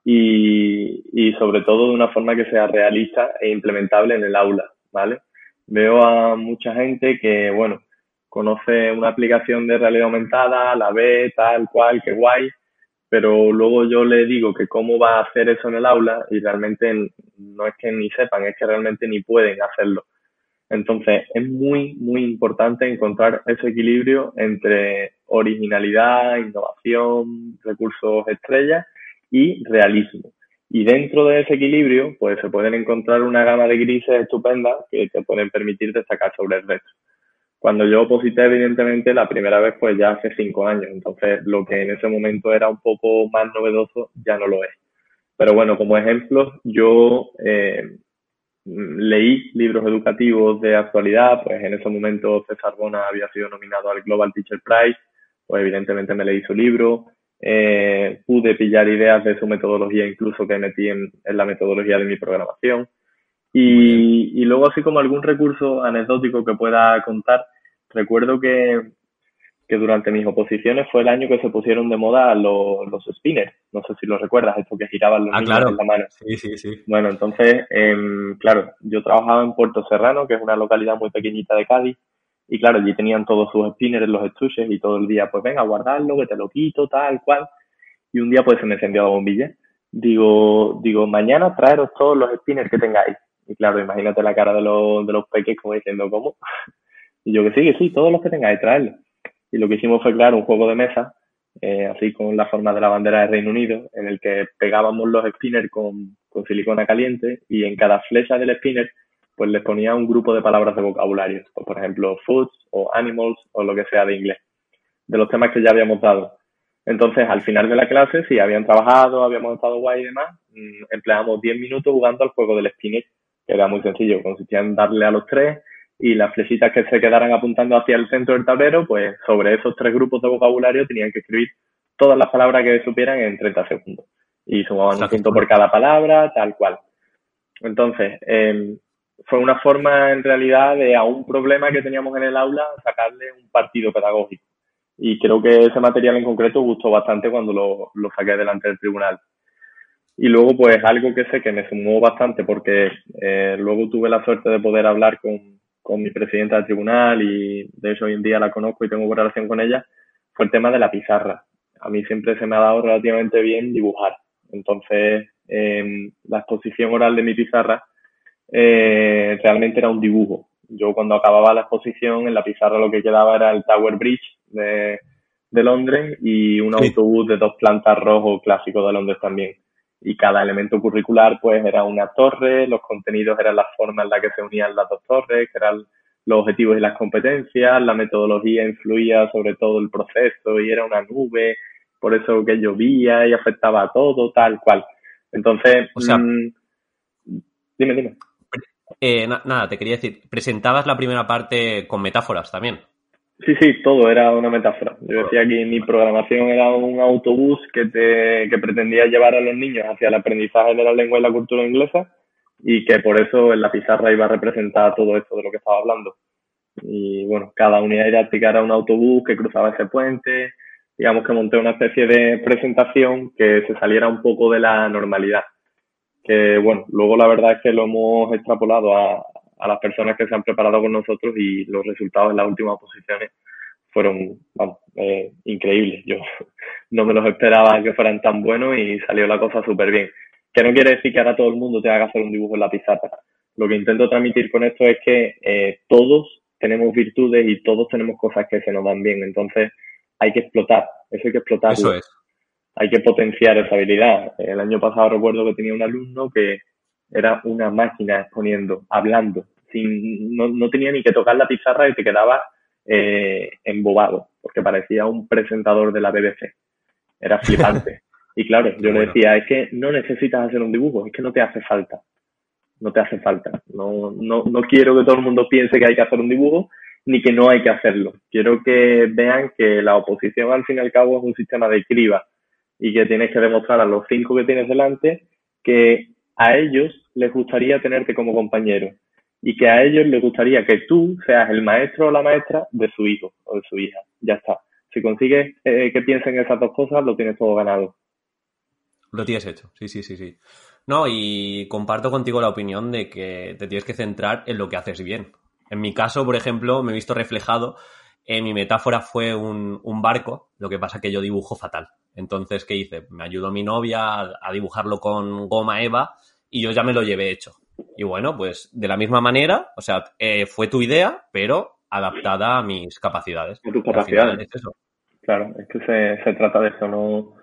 y, y sobre todo de una forma que sea realista e implementable en el aula, ¿vale? Veo a mucha gente que, bueno, conoce una aplicación de realidad aumentada, la ve, tal cual, qué guay, pero luego yo le digo que cómo va a hacer eso en el aula y realmente no es que ni sepan, es que realmente ni pueden hacerlo. Entonces, es muy, muy importante encontrar ese equilibrio entre originalidad, innovación, recursos estrellas y realismo. Y dentro de ese equilibrio, pues se pueden encontrar una gama de grises estupendas que te pueden permitir destacar sobre el resto. Cuando yo oposité, evidentemente, la primera vez, pues ya hace cinco años. Entonces, lo que en ese momento era un poco más novedoso, ya no lo es. Pero bueno, como ejemplo, yo eh, leí libros educativos de actualidad, pues en ese momento César Bona había sido nominado al Global Teacher Prize, pues evidentemente me leí su libro, eh, pude pillar ideas de su metodología incluso que metí en, en la metodología de mi programación. Y, y, luego así como algún recurso anecdótico que pueda contar, recuerdo que que durante mis oposiciones fue el año que se pusieron de moda los, los spinners. No sé si lo recuerdas, esto que giraban los ah, niños en la mano. Sí, sí, sí. Bueno, entonces, eh, claro, yo trabajaba en Puerto Serrano, que es una localidad muy pequeñita de Cádiz, y claro, allí tenían todos sus spinners, los estuches, y todo el día, pues venga, guardarlo, que te lo quito, tal cual. Y un día pues se me encendió la bombilla. Digo, digo, mañana traeros todos los spinners que tengáis. Y claro, imagínate la cara de los, de los peques como diciendo, ¿cómo? Y yo que sí, que sí, todos los que tengáis, traerlos. Y lo que hicimos fue crear un juego de mesa, eh, así con la forma de la bandera de Reino Unido, en el que pegábamos los spinners con, con silicona caliente y en cada flecha del spinner pues les ponía un grupo de palabras de vocabulario, pues, por ejemplo, foods o animals o lo que sea de inglés, de los temas que ya habíamos dado. Entonces, al final de la clase, si habían trabajado, habíamos estado guay y demás, mm, empleamos 10 minutos jugando al juego del spinner, que era muy sencillo, consistía en darle a los tres y las flechitas que se quedaran apuntando hacia el centro del tablero, pues sobre esos tres grupos de vocabulario tenían que escribir todas las palabras que supieran en 30 segundos. Y sumaban un punto por cada palabra, tal cual. Entonces, eh, fue una forma en realidad de a un problema que teníamos en el aula sacarle un partido pedagógico. Y creo que ese material en concreto gustó bastante cuando lo, lo saqué delante del tribunal. Y luego, pues algo que sé que me sumó bastante porque eh, luego tuve la suerte de poder hablar con, con mi presidenta del tribunal y de hecho hoy en día la conozco y tengo buena relación con ella, fue el tema de la pizarra. A mí siempre se me ha dado relativamente bien dibujar. Entonces, eh, la exposición oral de mi pizarra eh, realmente era un dibujo. Yo cuando acababa la exposición en la pizarra lo que quedaba era el Tower Bridge de, de Londres y un autobús de dos plantas rojo clásico de Londres también. Y cada elemento curricular pues era una torre, los contenidos eran la forma en la que se unían las dos torres, que eran los objetivos y las competencias, la metodología influía sobre todo el proceso y era una nube, por eso que llovía y afectaba a todo, tal cual. Entonces, mm, dime, dime. Eh, nada, te quería decir, presentabas la primera parte con metáforas también. Sí, sí, todo era una metáfora. Yo decía que mi programación era un autobús que, te, que pretendía llevar a los niños hacia el aprendizaje de la lengua y la cultura inglesa y que por eso en la pizarra iba a representar todo esto de lo que estaba hablando. Y bueno, cada unidad didáctica era un autobús que cruzaba ese puente. Digamos que monté una especie de presentación que se saliera un poco de la normalidad que bueno, luego la verdad es que lo hemos extrapolado a, a las personas que se han preparado con nosotros y los resultados en las últimas posiciones fueron vamos, eh, increíbles. Yo [laughs] no me los esperaba que fueran tan buenos y salió la cosa súper bien. Que no quiere decir que ahora todo el mundo tenga que hacer un dibujo en la pizarra. Lo que intento transmitir con esto es que eh, todos tenemos virtudes y todos tenemos cosas que se nos dan bien. Entonces hay que explotar. Eso hay que explotar. Eso es hay que potenciar esa habilidad. El año pasado recuerdo que tenía un alumno que era una máquina exponiendo, hablando, sin, no, no tenía ni que tocar la pizarra y te quedaba eh, embobado, porque parecía un presentador de la BBC. Era [laughs] flipante. y claro, yo le decía, es que no necesitas hacer un dibujo, es que no te hace falta. No te hace falta. No, no, no quiero que todo el mundo piense que hay que hacer un dibujo, ni que no hay que hacerlo. Quiero que vean que la oposición, al fin y al cabo, es un sistema de criba y que tienes que demostrar a los cinco que tienes delante que a ellos les gustaría tenerte como compañero y que a ellos les gustaría que tú seas el maestro o la maestra de su hijo o de su hija. Ya está. Si consigues eh, que piensen esas dos cosas, lo tienes todo ganado. Lo tienes hecho, sí, sí, sí, sí. No, y comparto contigo la opinión de que te tienes que centrar en lo que haces bien. En mi caso, por ejemplo, me he visto reflejado, en mi metáfora fue un, un barco, lo que pasa que yo dibujo fatal. Entonces, ¿qué hice? Me ayudó mi novia a, dibujarlo con goma Eva y yo ya me lo llevé hecho. Y bueno, pues de la misma manera, o sea, eh, fue tu idea, pero adaptada a mis capacidades. A tus capacidades. eso. Claro, es que se, se trata de eso, no,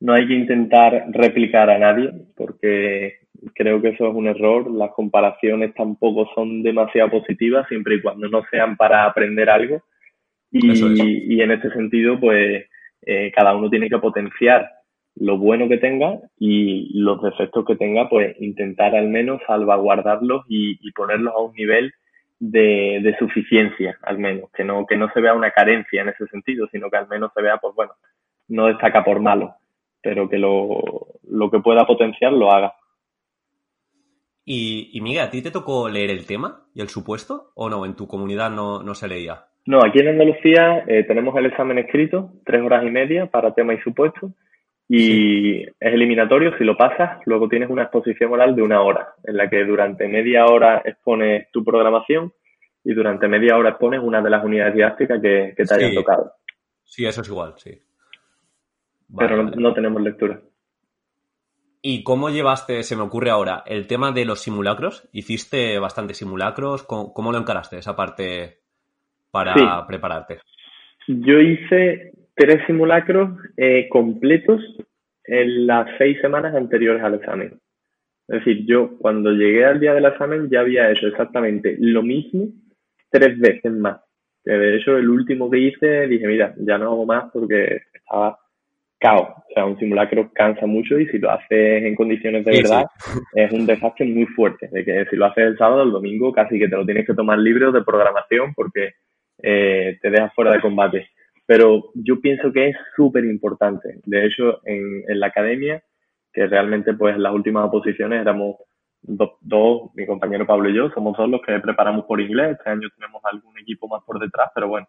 no hay que intentar replicar a nadie, porque creo que eso es un error. Las comparaciones tampoco son demasiado positivas, siempre y cuando no sean para aprender algo. Y, y en este sentido, pues eh, cada uno tiene que potenciar lo bueno que tenga y los defectos que tenga, pues intentar al menos salvaguardarlos y, ponerlos a un nivel de, suficiencia, al menos, que no, que no se vea una carencia en ese sentido, sino que al menos se vea, pues bueno, no destaca por malo, pero que lo, lo que pueda potenciar lo haga. Y, y Miguel, ¿a ti te tocó leer el tema y el supuesto o no? ¿En tu comunidad no, no se leía? No, aquí en Andalucía eh, tenemos el examen escrito, tres horas y media para tema y supuesto, y es eliminatorio, si lo pasas, luego tienes una exposición oral de una hora, en la que durante media hora expones tu programación y durante media hora expones una de las unidades didácticas que, te hayan tocado. Sí, eso es igual, sí. Pero no, tenemos lectura. ¿Y cómo llevaste, se me ocurre ahora, el tema de los simulacros? ¿Hiciste bastantes simulacros? cómo lo encaraste, esa parte para prepararte? Yo hice tres simulacros eh, completos en las seis semanas anteriores al examen. Es decir, yo cuando llegué al día del examen ya había hecho exactamente lo mismo tres veces más. Que de hecho el último que hice dije, mira, ya no hago más porque estaba caos. O sea, un simulacro cansa mucho y si lo haces en condiciones de verdad [laughs] es un desastre muy fuerte. De que si lo haces el sábado, el domingo, casi que te lo tienes que tomar libre de programación porque eh, te dejas fuera de combate. Pero yo pienso que es súper importante. De hecho, en, en la academia, que realmente pues las últimas oposiciones éramos dos, mi compañero Pablo y yo, somos dos los que preparamos por inglés. Este año tenemos algún equipo más por detrás, pero bueno,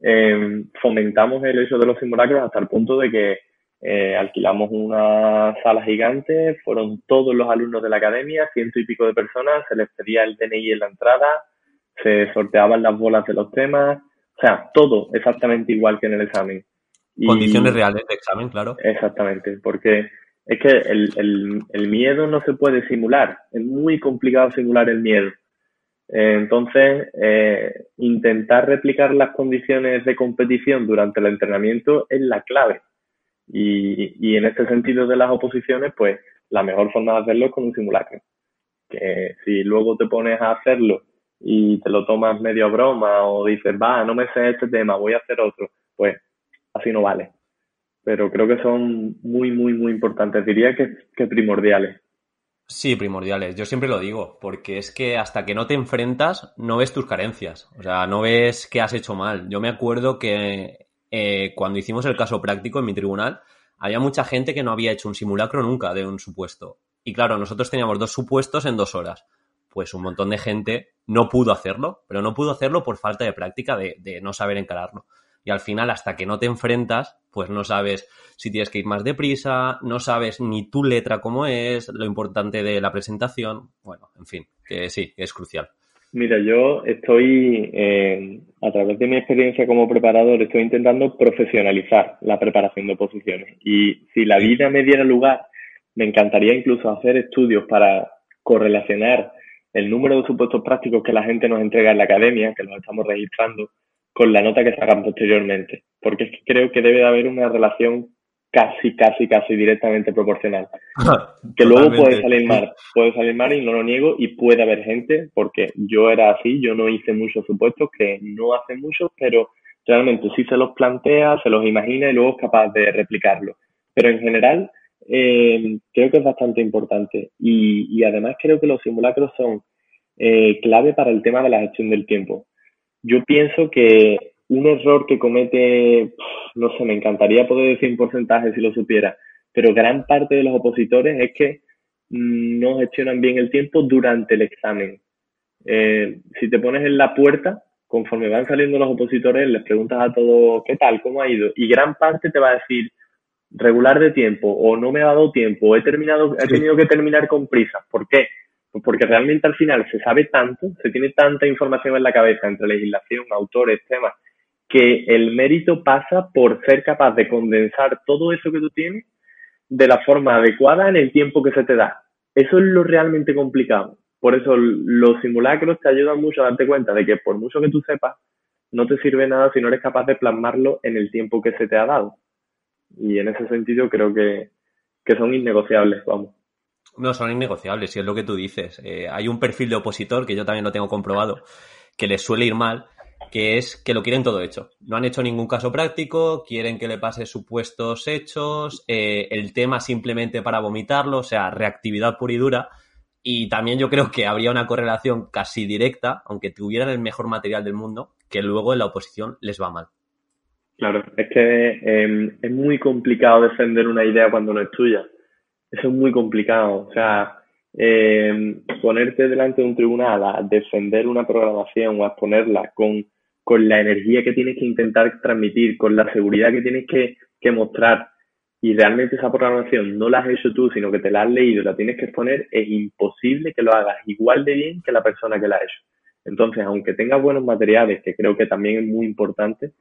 eh, fomentamos el hecho de los simulacros hasta el punto de que eh, alquilamos una sala gigante, fueron todos los alumnos de la academia, ciento y pico de personas, se les pedía el DNI en la entrada, se sorteaban las bolas de los temas, o sea, todo exactamente igual que en el examen. Condiciones reales de examen, claro. Exactamente, porque es que el, el, el, miedo no se puede simular, es muy complicado simular el miedo. Eh, entonces, eh, intentar replicar las condiciones de competición durante el entrenamiento es la clave. Y, y en este sentido de las oposiciones, pues la mejor forma de hacerlo es con un simulacro. Que si luego te pones a hacerlo y te lo tomas medio broma o dices, va, no me sé este tema, voy a hacer otro, pues así no vale pero creo que son muy, muy, muy importantes. Diría que, que primordiales. Sí, primordiales. Yo siempre lo digo, porque es que hasta que no te enfrentas, no ves tus carencias. O sea, no ves qué has hecho mal. Yo me acuerdo que eh, cuando hicimos el caso práctico en mi tribunal, había mucha gente que no había hecho un simulacro nunca de un supuesto. Y claro, nosotros teníamos dos supuestos en dos horas. Pues un montón de gente no pudo hacerlo, pero no pudo hacerlo por falta de práctica, de, de no saber encararlo y al final hasta que no te enfrentas, pues no sabes si tienes que ir más deprisa, no sabes ni tu letra cómo es, lo importante de la presentación, bueno, en fin, que sí, es crucial. Mira, yo estoy, eh, a través de mi experiencia como preparador, estoy intentando profesionalizar la preparación de oposiciones. Y si la vida me diera lugar, me encantaría incluso hacer estudios para correlacionar el número de supuestos prácticos que la gente nos entrega en la academia, que los estamos registrando, con la nota que sacan posteriormente, porque es que creo que debe de haber una relación casi, casi, casi directamente proporcional. que luego puede salir mal, puede salir mal y no lo niego y puede haber gente, porque yo era así, yo no hice muchos supuestos, que no hace muchos, pero realmente sí se los plantea, se los imagina y luego es capaz de replicarlo. Pero en general, eh, creo que es bastante importante y, y, además creo que los simulacros son eh, clave para el tema de la gestión del tiempo yo pienso que un error que comete, no sé, me encantaría poder decir un porcentaje si lo supiera, pero gran parte de los opositores es que mm, no gestionan bien el tiempo durante el examen. Eh, si te pones en la puerta, conforme van saliendo los opositores, les preguntas a todos, ¿qué tal? ¿Cómo ha ido? Y gran parte te va a decir, regular de tiempo, o no me ha dado tiempo, he terminado, he tenido que terminar con prisa. ¿Por qué? porque realmente al final se sabe tanto, se tiene tanta información en la cabeza entre legislación, autores, temas, que el mérito pasa por ser capaz de condensar todo eso que tú tienes de la forma adecuada en el tiempo que se te da. Eso es lo realmente complicado. Por eso los simulacros te ayudan mucho a darte cuenta de que por mucho que tú sepas, no te sirve nada si no eres capaz de plasmarlo en el tiempo que se te ha dado. Y en ese sentido creo que, que son innegociables, vamos. No, son innegociables, si es lo que tú dices. Eh, hay un perfil de opositor, que yo también lo tengo comprobado, que les suele ir mal, que es que lo quieren todo hecho. No han hecho ningún caso práctico, quieren que le pase supuestos hechos, eh, el tema simplemente para vomitarlo, o sea, reactividad pura y dura. Y también yo creo que habría una correlación casi directa, aunque tuvieran el mejor material del mundo, que luego en la oposición les va mal. Claro, es que eh, es muy complicado defender una idea cuando no es tuya eso es muy complicado. O sea, eh, ponerte delante de un tribunal a defender una programación o a exponerla con, con la energía que tienes que intentar transmitir, con la seguridad que tienes que, que mostrar, y realmente esa programación no la has hecho tú, sino que te la has leído, la tienes que exponer, es imposible que lo hagas igual de bien que la persona que la ha hecho. Entonces, aunque tengas buenos materiales, que creo que también es muy importante,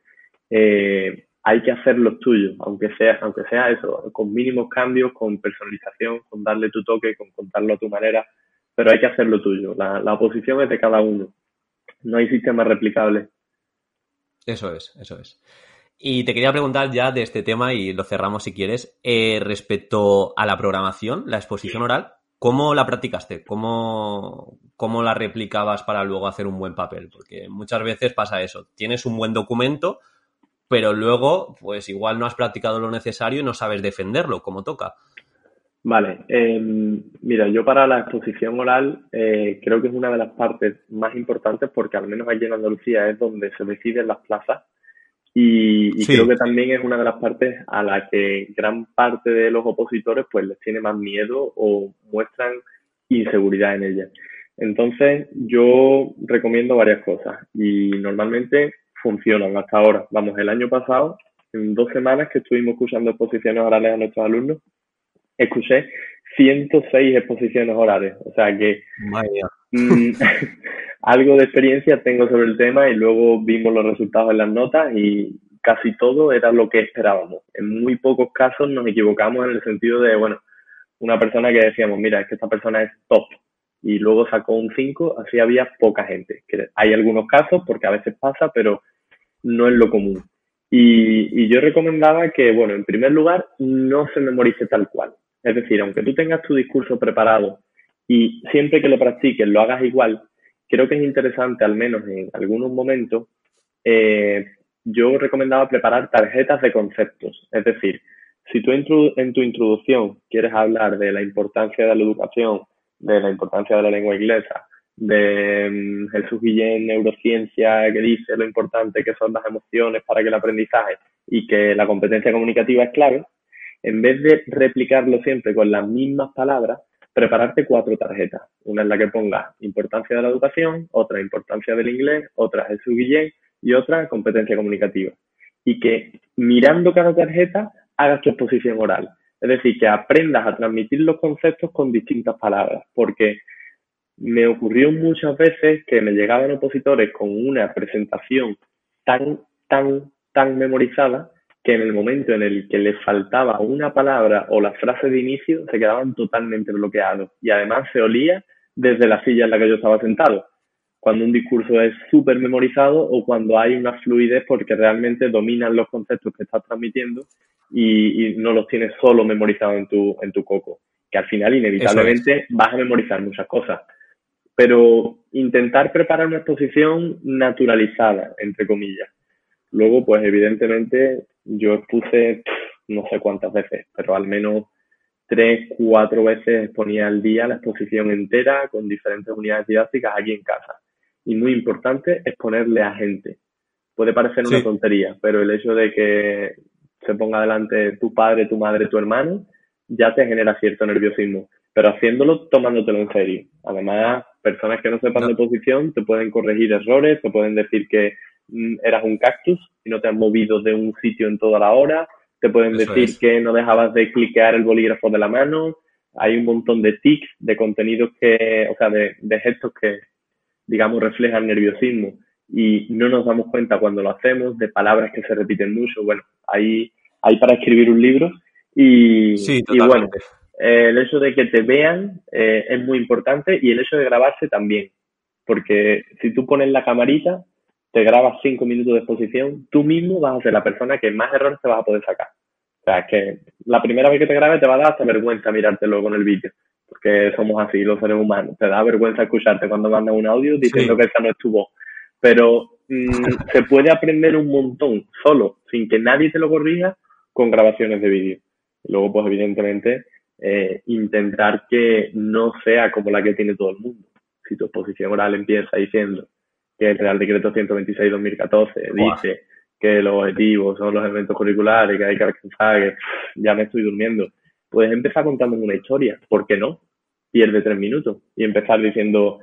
eh, hay que hacer los tuyos, aunque sea, aunque sea eso, con mínimos cambios, con personalización, con darle tu toque, con contarlo a tu manera, pero hay que hacer lo tuyo. La, la oposición es de cada uno. No hay sistema replicable. Eso es, eso es. Y te quería preguntar ya de este tema, y lo cerramos si quieres, eh, respecto a la programación, la exposición oral, ¿cómo la practicaste? ¿Cómo, ¿Cómo la replicabas para luego hacer un buen papel? Porque muchas veces pasa eso, tienes un buen documento, pero luego, pues igual no has practicado lo necesario y no sabes defenderlo como toca. Vale, em, mira, yo para la exposición oral eh, creo que es una de las partes más importantes porque al menos aquí en Andalucía es donde se deciden las plazas y, creo que también es una de las partes a la que gran parte de los opositores pues les tiene más miedo o muestran inseguridad en ella. Entonces yo recomiendo varias cosas y normalmente funcionan hasta ahora. Vamos, el año pasado, en dos semanas que estuvimos escuchando exposiciones orales a nuestros alumnos, escuché 106 exposiciones orales. O sea que mm, [laughs] algo de experiencia tengo sobre el tema y luego vimos los resultados en las notas y casi todo era lo que esperábamos. En muy pocos casos nos equivocamos en el sentido de, bueno, una persona que decíamos, mira, es que esta persona es top y luego sacó un 5, así había poca gente. hay algunos casos, porque a veces pasa, pero no es lo común. Y, yo recomendaba que, bueno, en primer lugar, no se memorice tal cual. Es decir, aunque tú tengas tu discurso preparado y siempre que lo practiques lo hagas igual, creo que es interesante, al menos en algunos momentos, eh, yo recomendaba preparar tarjetas de conceptos. Es decir, si tú en tu introducción quieres hablar de la importancia de la educación, de la importancia de la lengua inglesa, de mm, Jesús Guillén, neurociencia, que dice lo importante que son las emociones para que el aprendizaje y que la competencia comunicativa es clave, en vez de replicarlo siempre con las mismas palabras, prepararte cuatro tarjetas. Una en la que pongas importancia de la educación, otra importancia del inglés, otra Jesús Guillén y otra competencia comunicativa. Y que mirando cada tarjeta hagas tu exposición oral. Es decir, que aprendas a transmitir los conceptos con distintas palabras, porque me ocurrió muchas veces que me llegaban opositores con una presentación tan, tan, tan memorizada que en el momento en el que les faltaba una palabra o la frase de inicio se quedaban totalmente bloqueados y además se olía desde la silla en la que yo estaba sentado. Cuando un discurso es súper memorizado o cuando hay una fluidez porque realmente dominan los conceptos que estás transmitiendo y, no los tienes solo memorizados en tu, en tu coco. Que al final, inevitablemente, vas a memorizar muchas cosas. Pero intentar preparar una exposición naturalizada, entre comillas. Luego, pues evidentemente, yo expuse no sé cuántas veces, pero al menos tres, cuatro veces ponía al día la exposición entera con diferentes unidades didácticas aquí en casa. Y muy importante, exponerle a gente. Puede parecer una tontería, pero el hecho de que se ponga delante tu padre, tu madre, tu hermano, ya te genera cierto nerviosismo. Pero haciéndolo tomándotelo en serio. Además, personas que no sepan de posición te pueden corregir errores, te pueden decir que mm, eras un cactus y no te has movido de un sitio en toda la hora, te pueden decir que no dejabas de cliquear el bolígrafo de la mano. Hay un montón de tics, de contenidos que, o sea, de, de gestos que, digamos, reflejan nerviosismo. Y no nos damos cuenta cuando lo hacemos, de palabras que se repiten mucho. Bueno, hay, hay para escribir un libro y, y bueno, el hecho de que te vean eh, es muy importante y el hecho de grabarse también, porque si tú pones la camarita, te grabas cinco minutos de exposición, tú mismo vas a ser la persona que más errores te vas a poder sacar. O sea, que la primera vez que te grabes te va a dar hasta vergüenza mirártelo con el vídeo, porque somos así los seres humanos. Te da vergüenza escucharte cuando mandas un audio diciendo que esa no es tu voz pero mm, [laughs] se puede aprender un montón solo, sin que nadie te lo corrija, con grabaciones de vídeo. Luego, pues evidentemente, eh, intentar que no sea como la que tiene todo el mundo. Si tu exposición oral empieza diciendo que el Real Decreto 126-2014 dice que los objetivos son los elementos curriculares, que hay que alcanzar, que ya me estoy durmiendo, puedes empezar contándome una historia. ¿Por qué no? Pierde tres minutos y empezar diciendo,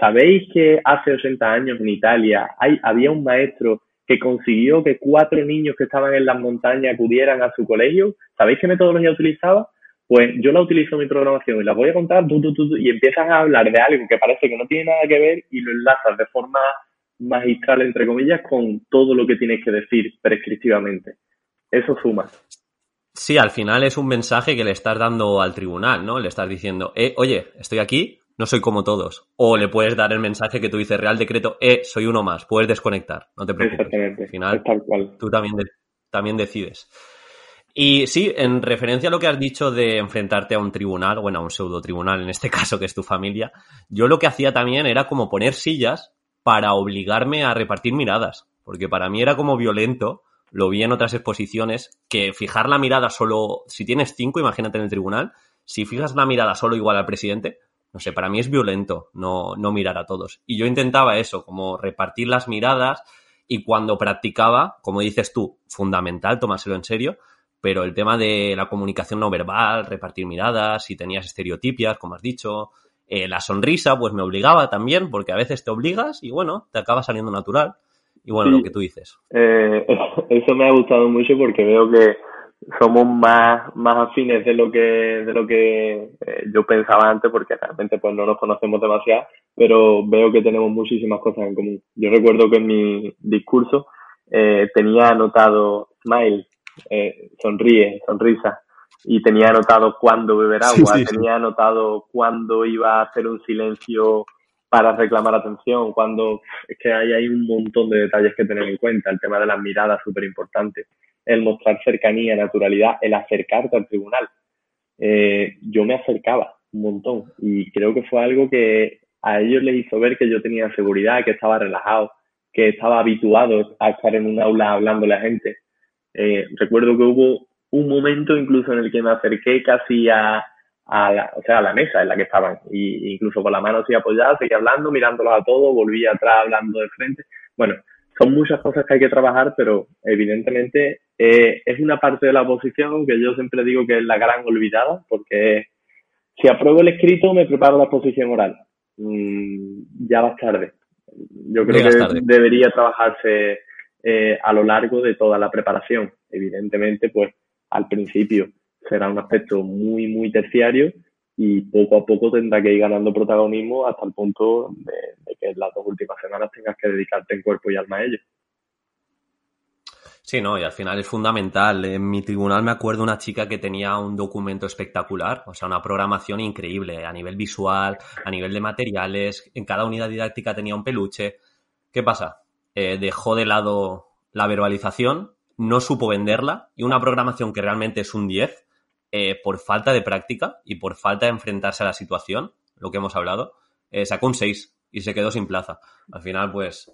¿Sabéis que hace 80 años en Italia hay, había un maestro que consiguió que cuatro niños que estaban en las montañas acudieran a su colegio? ¿Sabéis qué metodología utilizaba? Pues yo la utilizo en mi programación y la voy a contar y empiezas a hablar de algo que parece que no tiene nada que ver y lo enlazas de forma magistral, entre comillas, con todo lo que tienes que decir prescriptivamente. Eso suma. Sí, al final es un mensaje que le estás dando al tribunal, ¿no? Le estás diciendo, eh, oye, estoy aquí, no soy como todos. O le puedes dar el mensaje que tú dices, Real Decreto, eh, soy uno más, puedes desconectar, no te preocupes. Al final, tú también, también decides. Y sí, en referencia a lo que has dicho de enfrentarte a un tribunal, bueno, a un pseudo tribunal en este [laughs] caso, que es tu familia, yo lo que hacía también era como poner sillas para obligarme a repartir miradas, porque para mí era como violento lo vi en otras exposiciones, que fijar la mirada solo, si tienes cinco, imagínate en el tribunal, si fijas la mirada solo igual al presidente, no sé, para mí es violento no, no mirar a todos. Y yo intentaba eso, como repartir las miradas y cuando practicaba, como dices tú, fundamental, tomárselo en serio, pero el tema de la comunicación no verbal, repartir miradas, si tenías estereotipias, como has dicho, eh, la sonrisa, pues me obligaba también, porque a veces te obligas y bueno, te acaba saliendo natural. Y bueno, lo que tú dices. Eh, [laughs] eso me ha gustado mucho porque veo que somos más, más afines de lo que, de lo que eh, yo pensaba antes, porque realmente pues no nos conocemos demasiado, pero veo que tenemos muchísimas cosas en común. Yo recuerdo que en mi discurso eh, tenía anotado smile, eh, sonríe, sonrisa, y tenía anotado cuándo beber agua, tenía anotado cuándo iba a hacer un silencio para reclamar atención, cuando es que hay, hay un montón de detalles que tener en cuenta, el tema de las miradas súper importante, el mostrar cercanía, naturalidad, el acercarte al tribunal. Eh, yo me acercaba un montón y creo que fue algo que a ellos les hizo ver que yo tenía seguridad, que estaba relajado, que estaba habituado a estar en un aula hablando a la gente. Eh, recuerdo que hubo un momento incluso en el que me acerqué casi a, a la, o sea, a la mesa en la que estaban, y incluso con la mano así apoyada, seguía hablando, mirándolos a todos, volvía atrás hablando de frente. Bueno, son muchas cosas que hay que trabajar, pero evidentemente eh, es una parte de la oposición que yo siempre digo que es la gran olvidada, porque si apruebo el escrito me preparo la exposición oral. Mm, ya vas tarde. Yo creo que debería trabajarse eh, a lo largo de toda la preparación. Evidentemente, pues al principio será un aspecto muy, muy terciario y poco a poco tendrá que ir ganando protagonismo hasta el punto de, que en las dos últimas semanas tengas que dedicarte en cuerpo y alma a ello. Sí, no, y al final es fundamental. En mi tribunal me acuerdo una chica que tenía un documento espectacular, o sea, una programación increíble a nivel visual, a nivel de materiales, en cada unidad didáctica tenía un peluche. ¿Qué pasa? Eh, dejó de lado la verbalización, no supo venderla y una programación que realmente es un 10 eh, por falta de práctica y por falta de enfrentarse a la situación, lo que hemos hablado, eh, sacó un 6 y se quedó sin plaza. Al final, pues,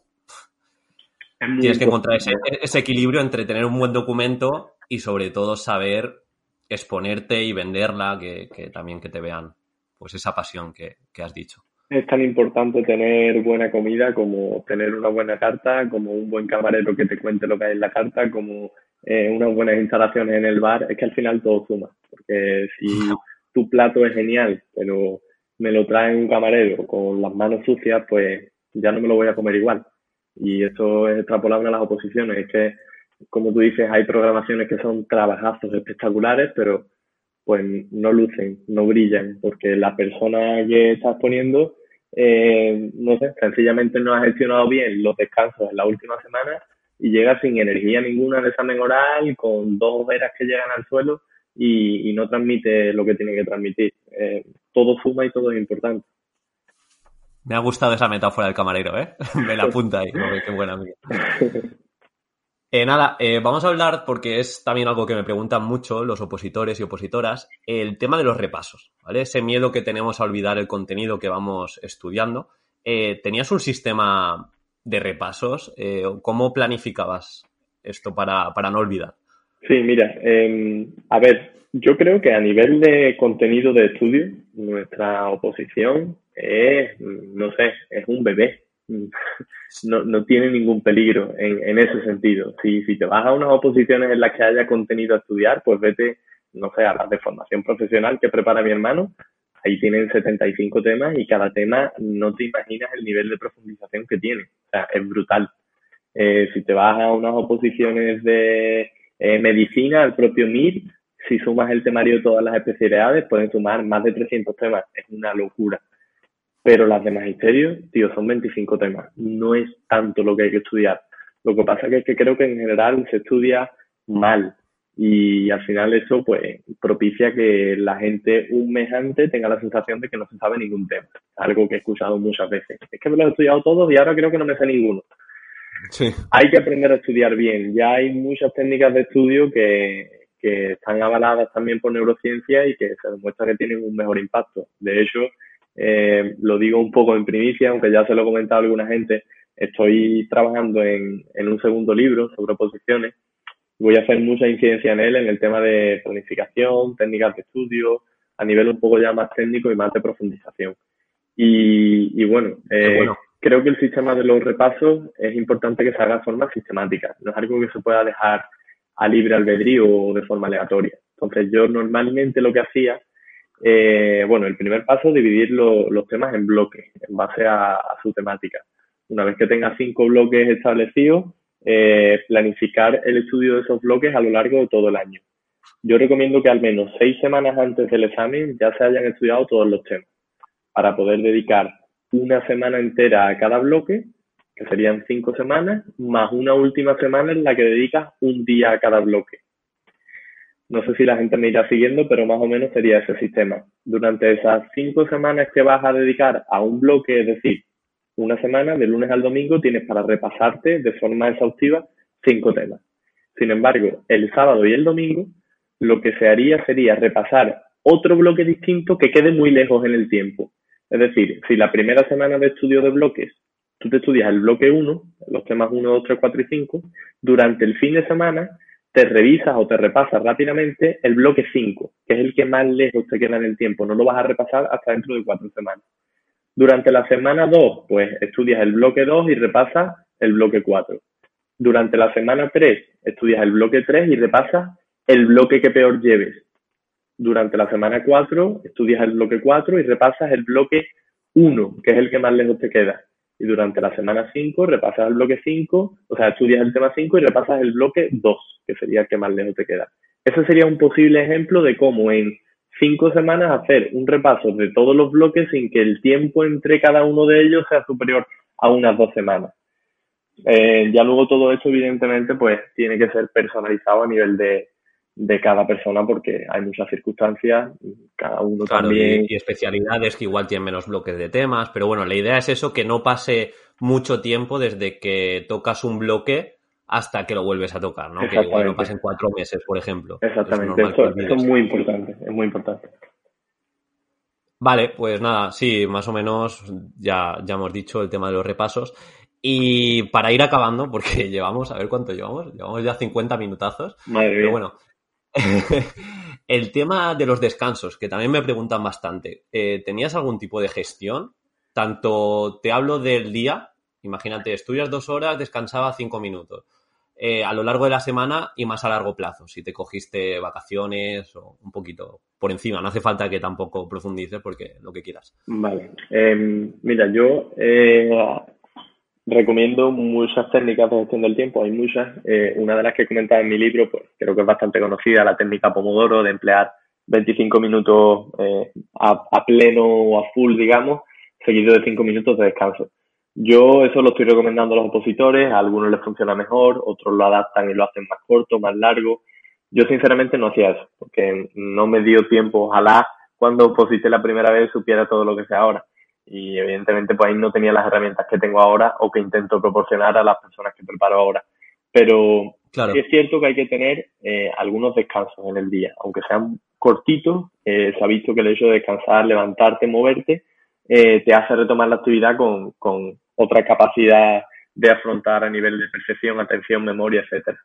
tienes que encontrar ese, equilibrio entre tener un buen documento y sobre todo saber exponerte y venderla, que, también que te vean pues esa pasión que, has dicho. Es tan importante tener buena comida como tener una buena carta, como un buen camarero que te cuente lo que hay en la carta, como eh, unas buenas instalaciones en el bar, es que al final todo suma. Porque si tu plato es genial, pero me lo trae un camarero con las manos sucias, pues ya no me lo voy a comer igual. Y eso es extrapolable a las oposiciones. Es que, como tú dices, hay programaciones que son trabajazos espectaculares, pero pues no lucen, no brillan, porque la persona que estás poniendo, eh, no sé, sencillamente no ha gestionado bien los descansos en la última semana y llega sin energía ninguna al examen oral, con dos veras que llegan al suelo y, no transmite lo que tiene que transmitir. Eh, todo suma y todo es importante. Me ha gustado esa metáfora del camarero, ¿eh? [laughs] Me la apunta ahí, qué buena amiga. [laughs] Eh, nada, eh, vamos a hablar, porque es también algo que me preguntan mucho los opositores y opositoras, el tema de los repasos, ¿vale? Ese miedo que tenemos a olvidar el contenido que vamos estudiando. Eh, ¿Tenías un sistema de repasos. Eh, ¿Cómo planificabas esto para, para no olvidar? Sí, mira, em, a ver, yo creo que a nivel de contenido de estudio, nuestra oposición es, no sé, es un bebé. No, no tiene ningún peligro en, en ese sentido. Si, si te vas a unas oposiciones en las que haya contenido a estudiar, pues vete, no sé, a las de formación profesional que prepara mi hermano, ahí tienen 75 temas y cada tema no te imaginas el nivel de profundización que tiene. O sea, es brutal. Eh, si te vas a unas oposiciones de eh, medicina, al propio MIR, si sumas el temario de todas las especialidades, pueden sumar más de 300 temas. Es una locura. Pero las de magisterio, tío, son 25 temas. No es tanto lo que hay que estudiar. Lo que pasa es que creo que en general se estudia mal y al final eso pues propicia que la gente un mes antes tenga la sensación de que no se sabe ningún tema. Algo que he escuchado muchas veces. Es que me lo he estudiado todos y ahora creo que no me sé ninguno. Sí. Hay que aprender a estudiar bien. Ya hay muchas técnicas de estudio que, que están avaladas también por neurociencia y que se demuestra que tienen un mejor impacto. De hecho, eh, lo digo un poco en primicia, aunque ya se lo he comentado a alguna gente, estoy trabajando en, en un segundo libro sobre oposiciones Voy a hacer mucha incidencia en él en el tema de planificación, técnicas de estudio, a nivel un poco ya más técnico y más de profundización. Y, bueno, eh, creo que el sistema de los repasos es importante que se haga de forma sistemática. No es algo que se pueda dejar a libre albedrío o de forma aleatoria. Entonces yo normalmente lo que hacía, eh, bueno, el primer paso es dividir los temas en bloques en base a, su temática. Una vez que tenga cinco bloques establecidos, eh, planificar el estudio de esos bloques a lo largo de todo el año. Yo recomiendo que al menos seis semanas antes del examen ya se hayan estudiado todos los temas para poder dedicar una semana entera a cada bloque, que serían cinco semanas, más una última semana en la que dedicas un día a cada bloque. No sé si la gente me irá siguiendo, pero más o menos sería ese sistema. Durante esas cinco semanas que vas a dedicar a un bloque, es decir, una semana, de lunes al domingo, tienes para repasarte de forma exhaustiva cinco temas. Sin embargo, el sábado y el domingo, lo que se haría sería repasar otro bloque distinto que quede muy lejos en el tiempo. Es decir, si la primera semana de estudio de bloques tú te estudias el bloque 1, los temas 1, 2, 3, 4 y 5, durante el fin de semana te revisas o te repasas rápidamente el bloque 5, que es el que más lejos te queda en el tiempo. No lo vas a repasar hasta dentro de cuatro semanas. Durante la semana 2, pues estudias el bloque 2 y repasas el bloque 4. Durante la semana 3, estudias el bloque 3 y repasas el bloque que peor lleves. Durante la semana 4, estudias el bloque 4 y repasas el bloque 1, que es el que más lejos te queda y durante la semana 5 repasas el bloque 5, o sea, estudias el tema 5 y repasas el bloque 2, que sería el que más lejos te queda. Ese sería un posible ejemplo de cómo en cinco semanas hacer un repaso de todos los bloques sin que el tiempo entre cada uno de ellos sea superior a unas dos semanas. Eh, ya luego todo eso, evidentemente, pues tiene que ser personalizado a nivel de, de cada persona porque hay muchas circunstancias, cada uno también. Y, especialidades que igual tienen menos bloques de temas, pero bueno, la idea es eso, que no pase mucho tiempo desde que tocas un bloque hasta que lo vuelves a tocar, ¿no? Que igual no pasen cuatro meses, por ejemplo. Exactamente, eso, es muy importante, es muy importante. Vale, pues nada, sí, más o menos ya, ya hemos dicho el tema de los repasos. Y para ir acabando, porque [laughs] llevamos, a ver cuánto llevamos, llevamos ya 50 minutazos. Madre pero bueno, [laughs] el tema de los descansos, que también me preguntan bastante. Eh, ¿Tenías algún tipo de gestión? Tanto te hablo del día, imagínate, estudias dos horas, descansaba cinco minutos. Eh, a lo largo de la semana y más a largo plazo, si te cogiste vacaciones o un poquito por encima. No hace falta que tampoco profundices porque lo que quieras. Vale. Em, mira, yo eh, Recomiendo muchas técnicas de gestión del tiempo, hay muchas. Eh, una de las que he comentado en mi libro, pues creo que es bastante conocida, la técnica Pomodoro, de emplear 25 minutos eh, a, pleno o a full, digamos, seguido de 5 minutos de descanso. Yo eso lo estoy recomendando a los opositores, a algunos les funciona mejor, otros lo adaptan y lo hacen más corto, más largo. Yo sinceramente no hacía eso, porque no me dio tiempo, ojalá cuando oposité la primera vez supiera todo lo que sé ahora y evidentemente pues ahí no tenía las herramientas que tengo ahora o que intento proporcionar a las personas que preparo ahora. Pero sí es cierto que hay que tener eh, algunos descansos en el día, aunque sean cortitos, eh, se ha visto que el hecho de descansar, levantarte, moverte, eh, te hace retomar la actividad con, con otra capacidad de afrontar a nivel de percepción, atención, memoria, etcétera.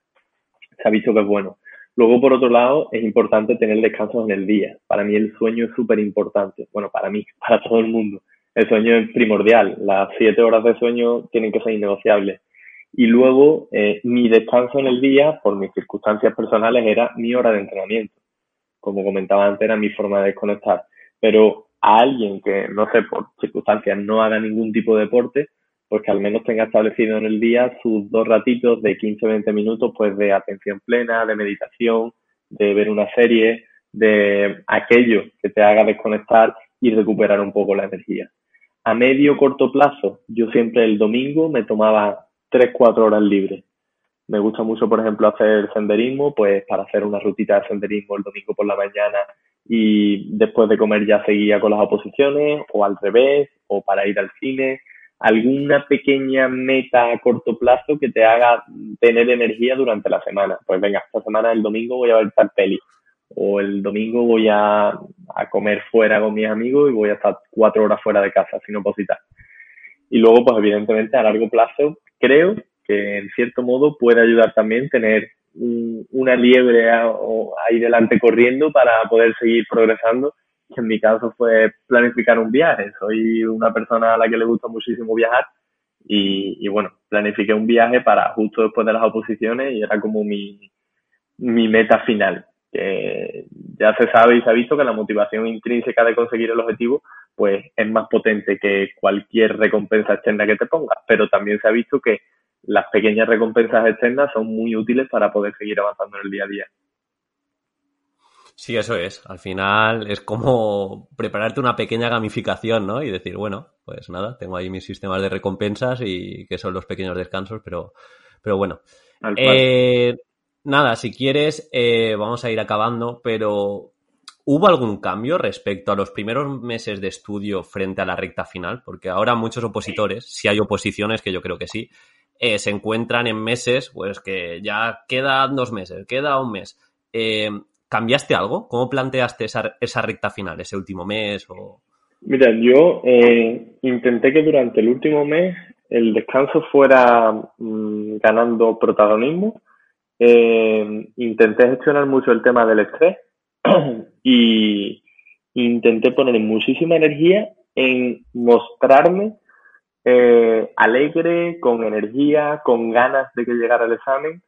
Se ha visto que es bueno. Luego, por otro lado, es importante tener descansos en el día. Para mí el sueño es súper importante. Bueno, para mí, [laughs] para todo el mundo el sueño es primordial. Las siete horas de sueño tienen que ser innegociables. Y luego, eh, mi descanso en el día, por mis circunstancias personales, era mi hora de entrenamiento. Como comentaba antes, era mi forma de desconectar. Pero a alguien que, no sé, por circunstancias no haga ningún tipo de deporte, pues que al menos tenga establecido en el día sus dos ratitos de 15 o 20 minutos, pues de atención plena, de meditación, de ver una serie, de aquello que te haga desconectar y recuperar un poco la energía. A medio corto plazo, yo siempre el domingo me tomaba 3-4 horas libres. Me gusta mucho, por ejemplo, hacer senderismo, pues para hacer una rutita de senderismo el domingo por la mañana y después de comer ya seguía con las oposiciones o al revés o para ir al cine. Alguna pequeña meta a corto plazo que te haga tener energía durante la semana. Pues venga, esta semana el domingo voy a ver tal peli o el domingo voy a, a, comer fuera con mis amigos y voy a estar cuatro horas fuera de casa sin opositar. Y luego, pues evidentemente a largo plazo, creo que en cierto modo puede ayudar también tener una liebre ahí delante corriendo para poder seguir progresando. En mi caso fue planificar un viaje. Soy una persona a la que le gusta muchísimo viajar y, y bueno, planifiqué un viaje para justo después de las oposiciones y era como mi, mi meta final. Que ya se sabe y se ha visto que la motivación intrínseca de conseguir el objetivo pues es más potente que cualquier recompensa externa que te pongas, pero también se ha visto que las pequeñas recompensas externas son muy útiles para poder seguir avanzando en el día a día. Sí, eso es. Al final es como prepararte una pequeña gamificación, ¿no? Y decir, bueno, pues nada, tengo ahí mis sistemas de recompensas y que son los pequeños descansos, pero, pero bueno. Eh, nada, si quieres, eh, vamos a ir acabando, pero ¿hubo algún cambio respecto a los primeros meses de estudio frente a la recta final? Porque ahora muchos opositores, si hay oposiciones, que yo creo que sí, eh, se encuentran en meses, pues que ya quedan dos meses, queda un mes. Eh, ¿Cambiaste algo? ¿Cómo planteaste esa, esa, recta final, ese último mes? Mira, yo intenté que durante el último mes el descanso fuera mm, ganando protagonismo. Intenté gestionar mucho el tema del estrés [clears throat] y intenté poner muchísima energía en mostrarme eh, alegre, con energía, con ganas de que llegara el examen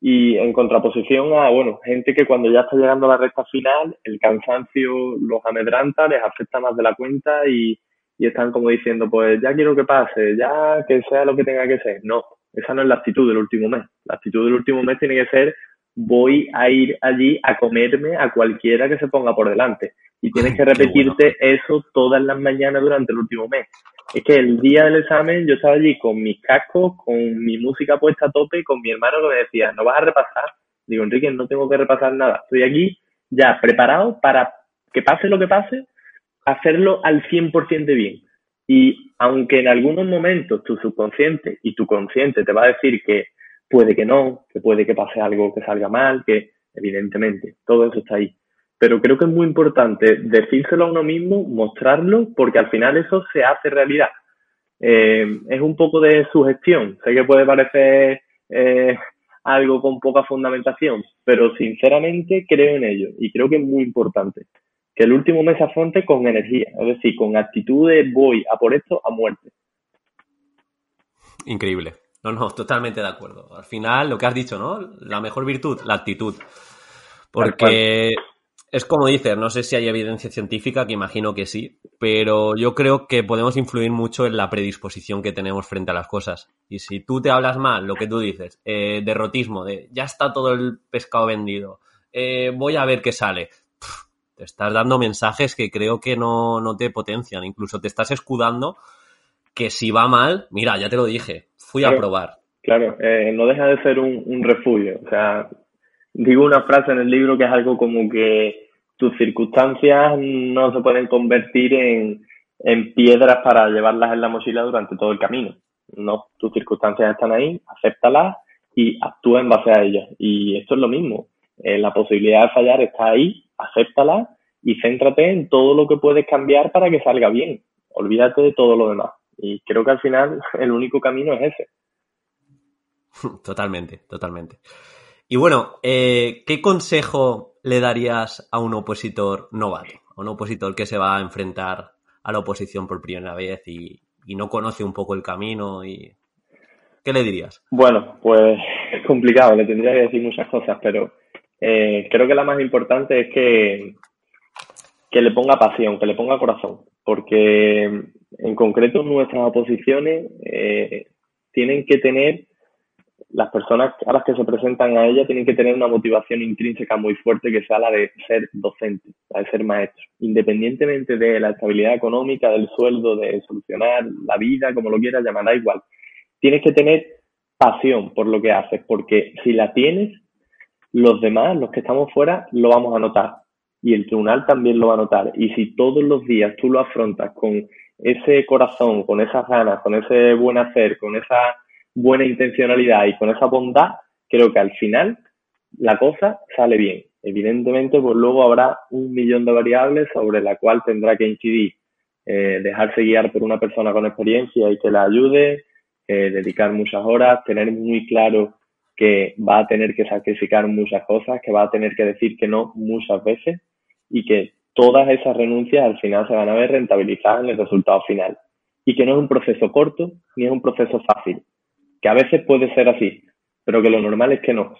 y en contraposición a, bueno, gente que cuando ya está llegando a la recta final, el cansancio los amedranta, les afecta más de la cuenta y, y están como diciendo, pues ya quiero que pase, ya que sea lo que tenga que ser. No, esa no es la actitud del último mes. La actitud del último mes tiene que ser, voy a ir allí a comerme a cualquiera que se ponga por delante. Y tienes que repetirte eso todas las mañanas durante el último mes es que el día del examen yo estaba allí con mis cascos, con mi música puesta a tope y con mi hermano que me decía, no vas a repasar. Digo, Enrique, no tengo que repasar nada. Estoy aquí ya preparado para que pase lo que pase, hacerlo al 100% de bien. Y aunque en algunos momentos tu subconsciente y tu consciente te va a decir que puede que no, que puede que pase algo que salga mal, que evidentemente todo eso está ahí pero creo que es muy importante decírselo a uno mismo, mostrarlo, porque al final eso se hace realidad. Eh, es un poco de sugestión. Sé que puede parecer eh, algo con poca fundamentación, pero sinceramente creo en ello y creo que es muy importante que el último mes se afronte con energía, es decir, con actitud de voy a por esto a muerte. Increíble. No, no, totalmente de acuerdo. Al final, lo que has dicho, ¿no? La mejor virtud, la actitud. Porque es como dices, no sé si hay evidencia científica, que imagino que sí, pero yo creo que podemos influir mucho en la predisposición que tenemos frente a las cosas. Y si tú te hablas mal, lo que tú dices, eh, derrotismo, de ya está todo el pescado vendido, eh, voy a ver qué sale, te estás dando mensajes que creo que no, no te potencian, incluso te estás escudando que si va mal, mira, ya te lo dije, fui a probar. Claro, eh, no deja de ser un, un refugio, o sea, digo una frase en el libro que es algo como que tus circunstancias no se pueden convertir en, en piedras para llevarlas en la mochila durante todo el camino. No, tus circunstancias están ahí, acéptalas y actúa en base a ellas. Y esto es lo mismo. Eh, la posibilidad de fallar está ahí, acéptala y céntrate en todo lo que puedes cambiar para que salga bien. Olvídate de todo lo demás. Y creo que al final [laughs] el único camino es ese. [laughs] Totalmente, totalmente. Y bueno, eh, ¿qué consejo le darías a un opositor novato, a un opositor que se va a enfrentar a la oposición por primera vez y, no conoce un poco el camino? y ¿Qué le dirías? Bueno, pues es [laughs] complicado, le tendría que decir muchas cosas, pero eh, creo que la más importante es que, que le ponga pasión, que le ponga corazón, porque en concreto nuestras oposiciones eh, tienen que tener las personas a las que se presentan a ella tienen que tener una motivación intrínseca muy fuerte que sea la de ser docente, la de ser maestro. Independientemente de la estabilidad económica, del sueldo, de solucionar la vida, como lo quieras llamar, da igual. Tienes que tener pasión por lo que haces, porque si la tienes, los demás, los que estamos fuera, lo vamos a notar. Y el tribunal también lo va a notar. Y si todos los días tú lo afrontas con ese corazón, con esas ganas, con ese buen hacer, con esa buena intencionalidad y con esa bondad, creo que al final la cosa sale bien. Evidentemente, pues luego habrá un millón de variables sobre la cual tendrá que incidir. Eh, dejarse guiar por una persona con experiencia y que la ayude, eh, dedicar muchas horas, tener muy claro que va a tener que sacrificar muchas cosas, que va a tener que decir que no muchas veces y que todas esas renuncias al final se van a ver rentabilizadas en el resultado final. Y que no es un proceso corto ni es un proceso fácil, que a veces puede ser así, pero que lo normal es que no.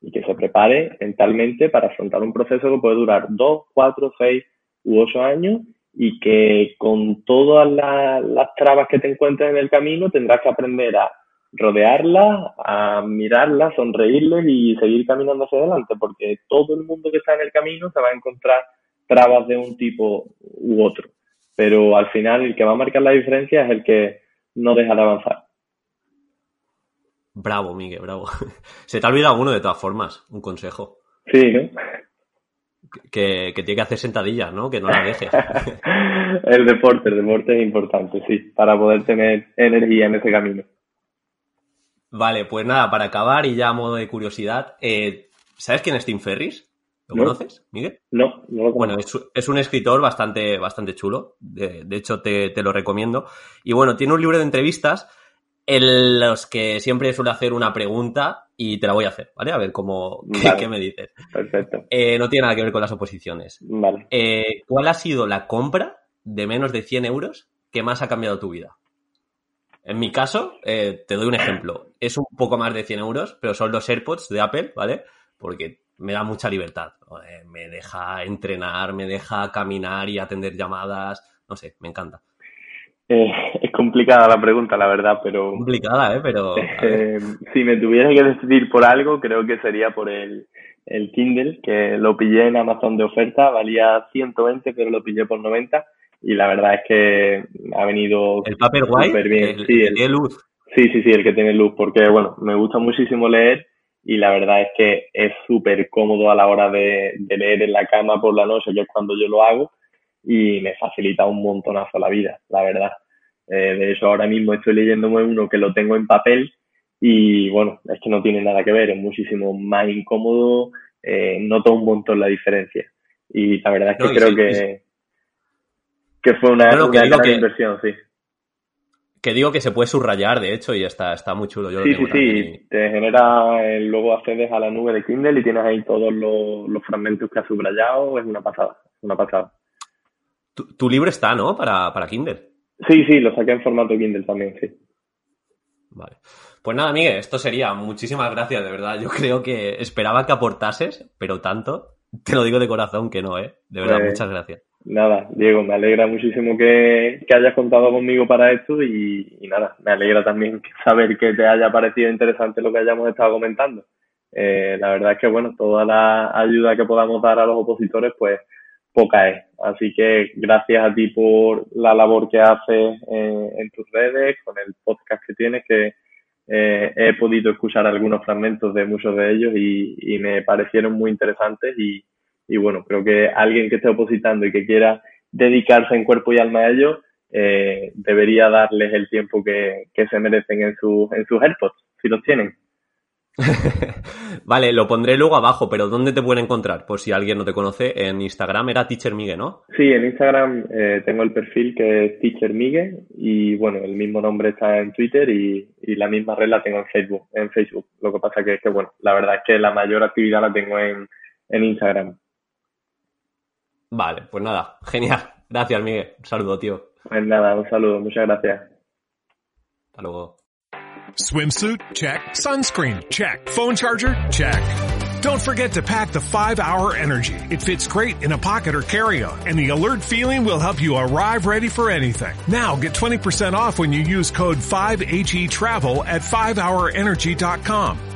Y que se prepare mentalmente para afrontar un proceso que puede durar dos, cuatro, seis u ocho años y que con todas las, trabas que te encuentres en el camino tendrás que aprender a rodearlas, a mirarlas, sonreírles y seguir caminando hacia adelante, porque todo el mundo que está en el camino se va a encontrar trabas de un tipo u otro. Pero al final el que va a marcar la diferencia es el que no deja de avanzar. Bravo, Miguel, bravo. [laughs] Se te ha olvidado alguno de todas formas, un consejo. Sí, ¿no? Que, tiene que hacer sentadillas, ¿no? Que no la dejes. [laughs] el deporte, el deporte es importante, sí, para poder tener energía en ese camino. Vale, pues nada, para acabar y ya a modo de curiosidad, eh, ¿sabes quién es Tim Ferris? ¿Lo conoces, Miguel? No, no lo conozco. Bueno, es, un escritor bastante, bastante chulo. De, hecho, te, lo recomiendo. Y bueno, tiene un libro de entrevistas en los que siempre suele hacer una pregunta y te la voy a hacer, ¿vale? A ver cómo, qué, me dices. Perfecto. Eh, no tiene nada que ver con las oposiciones. Vale. Eh, ¿Cuál ha sido la compra de menos de 100 euros que más ha cambiado tu vida? En mi caso, eh, te doy un ejemplo. Es un poco más de 100 euros, pero son los AirPods de Apple, ¿vale? Porque me da mucha libertad. Me deja entrenar, me deja caminar y atender llamadas. No sé, me encanta. Eh, es complicada la pregunta, la verdad, pero... Complicada, ¿eh? Pero... [laughs] Eh, si me tuviera que decidir por algo, creo que sería por el, el Kindle, que lo pillé en Amazon de oferta, valía 120, pero lo pillé por 90 y la verdad es que ha venido el Paperwhite bien. El, sí, el, tiene luz sí sí sí el que tiene luz porque bueno me gusta muchísimo leer y la verdad es que es súper cómodo a la hora de, leer en la cama por la noche, que es cuando yo lo hago, y me facilita un montonazo la vida, la verdad. Eh, de hecho, ahora mismo estoy leyéndome uno que lo tengo en papel y bueno, es que no tiene nada que ver, es muchísimo más incómodo, eh, noto un montón la diferencia. Y la verdad es que creo que, que fue una, gran inversión, sí. Que digo que se puede subrayar, de hecho, y está, está muy chulo. Yo sí, sí, sí. Te genera, eh, luego accedes a la nube de Kindle y tienes ahí todos los, fragmentos que has subrayado. Es una pasada, una pasada. Tu, libro está, ¿no? Para, para Kindle. Sí, sí, lo saqué en formato Kindle también, sí. Vale. Pues nada, Miguel, esto sería. Muchísimas gracias, de verdad. Yo creo que esperaba que aportases, pero tanto. Te lo digo de corazón que no, ¿eh? De verdad, pues muchas gracias. Nada, Diego, me alegra muchísimo que, hayas contado conmigo para esto y, nada, me alegra también [laughs] saber que te haya parecido interesante lo que hayamos estado comentando. Eh, la verdad es que, bueno, toda la ayuda que podamos dar a los opositores, pues poca es. Así que gracias a ti por la labor que haces en tus redes, con el podcast que tienes, que eh, he podido escuchar algunos fragmentos de muchos de ellos y, y me parecieron muy interesantes y, y bueno, creo que alguien que esté opositando y que quiera dedicarse en cuerpo y alma a ello, eh, debería darles el tiempo que, se merecen en, su, en sus AirPods, si los tienen. [laughs] vale, lo pondré luego abajo, pero ¿dónde te pueden encontrar? Por si alguien no te conoce, en Instagram era Teacher Migue, ¿no? Sí, en Instagram eh, tengo el perfil que es Teacher Migue y bueno, el mismo nombre está en Twitter y, la misma red la tengo en Facebook, en Facebook. Lo que pasa que es que bueno, la verdad es que la mayor actividad la tengo en, en Instagram. Vale, pues nada, genial. Gracias, Miguel. Un saludo, tío. Pues nada, un saludo. Muchas gracias. Hasta luego. Swimsuit? Check. Sunscreen? Check. Phone charger? Check. Don't forget to pack the 5-Hour Energy. It fits great in a pocket or carry-on, and the alert feeling will help you arrive ready for anything. Now get 20% off when you use code 5HETRAVEL at 5hourenergy.com.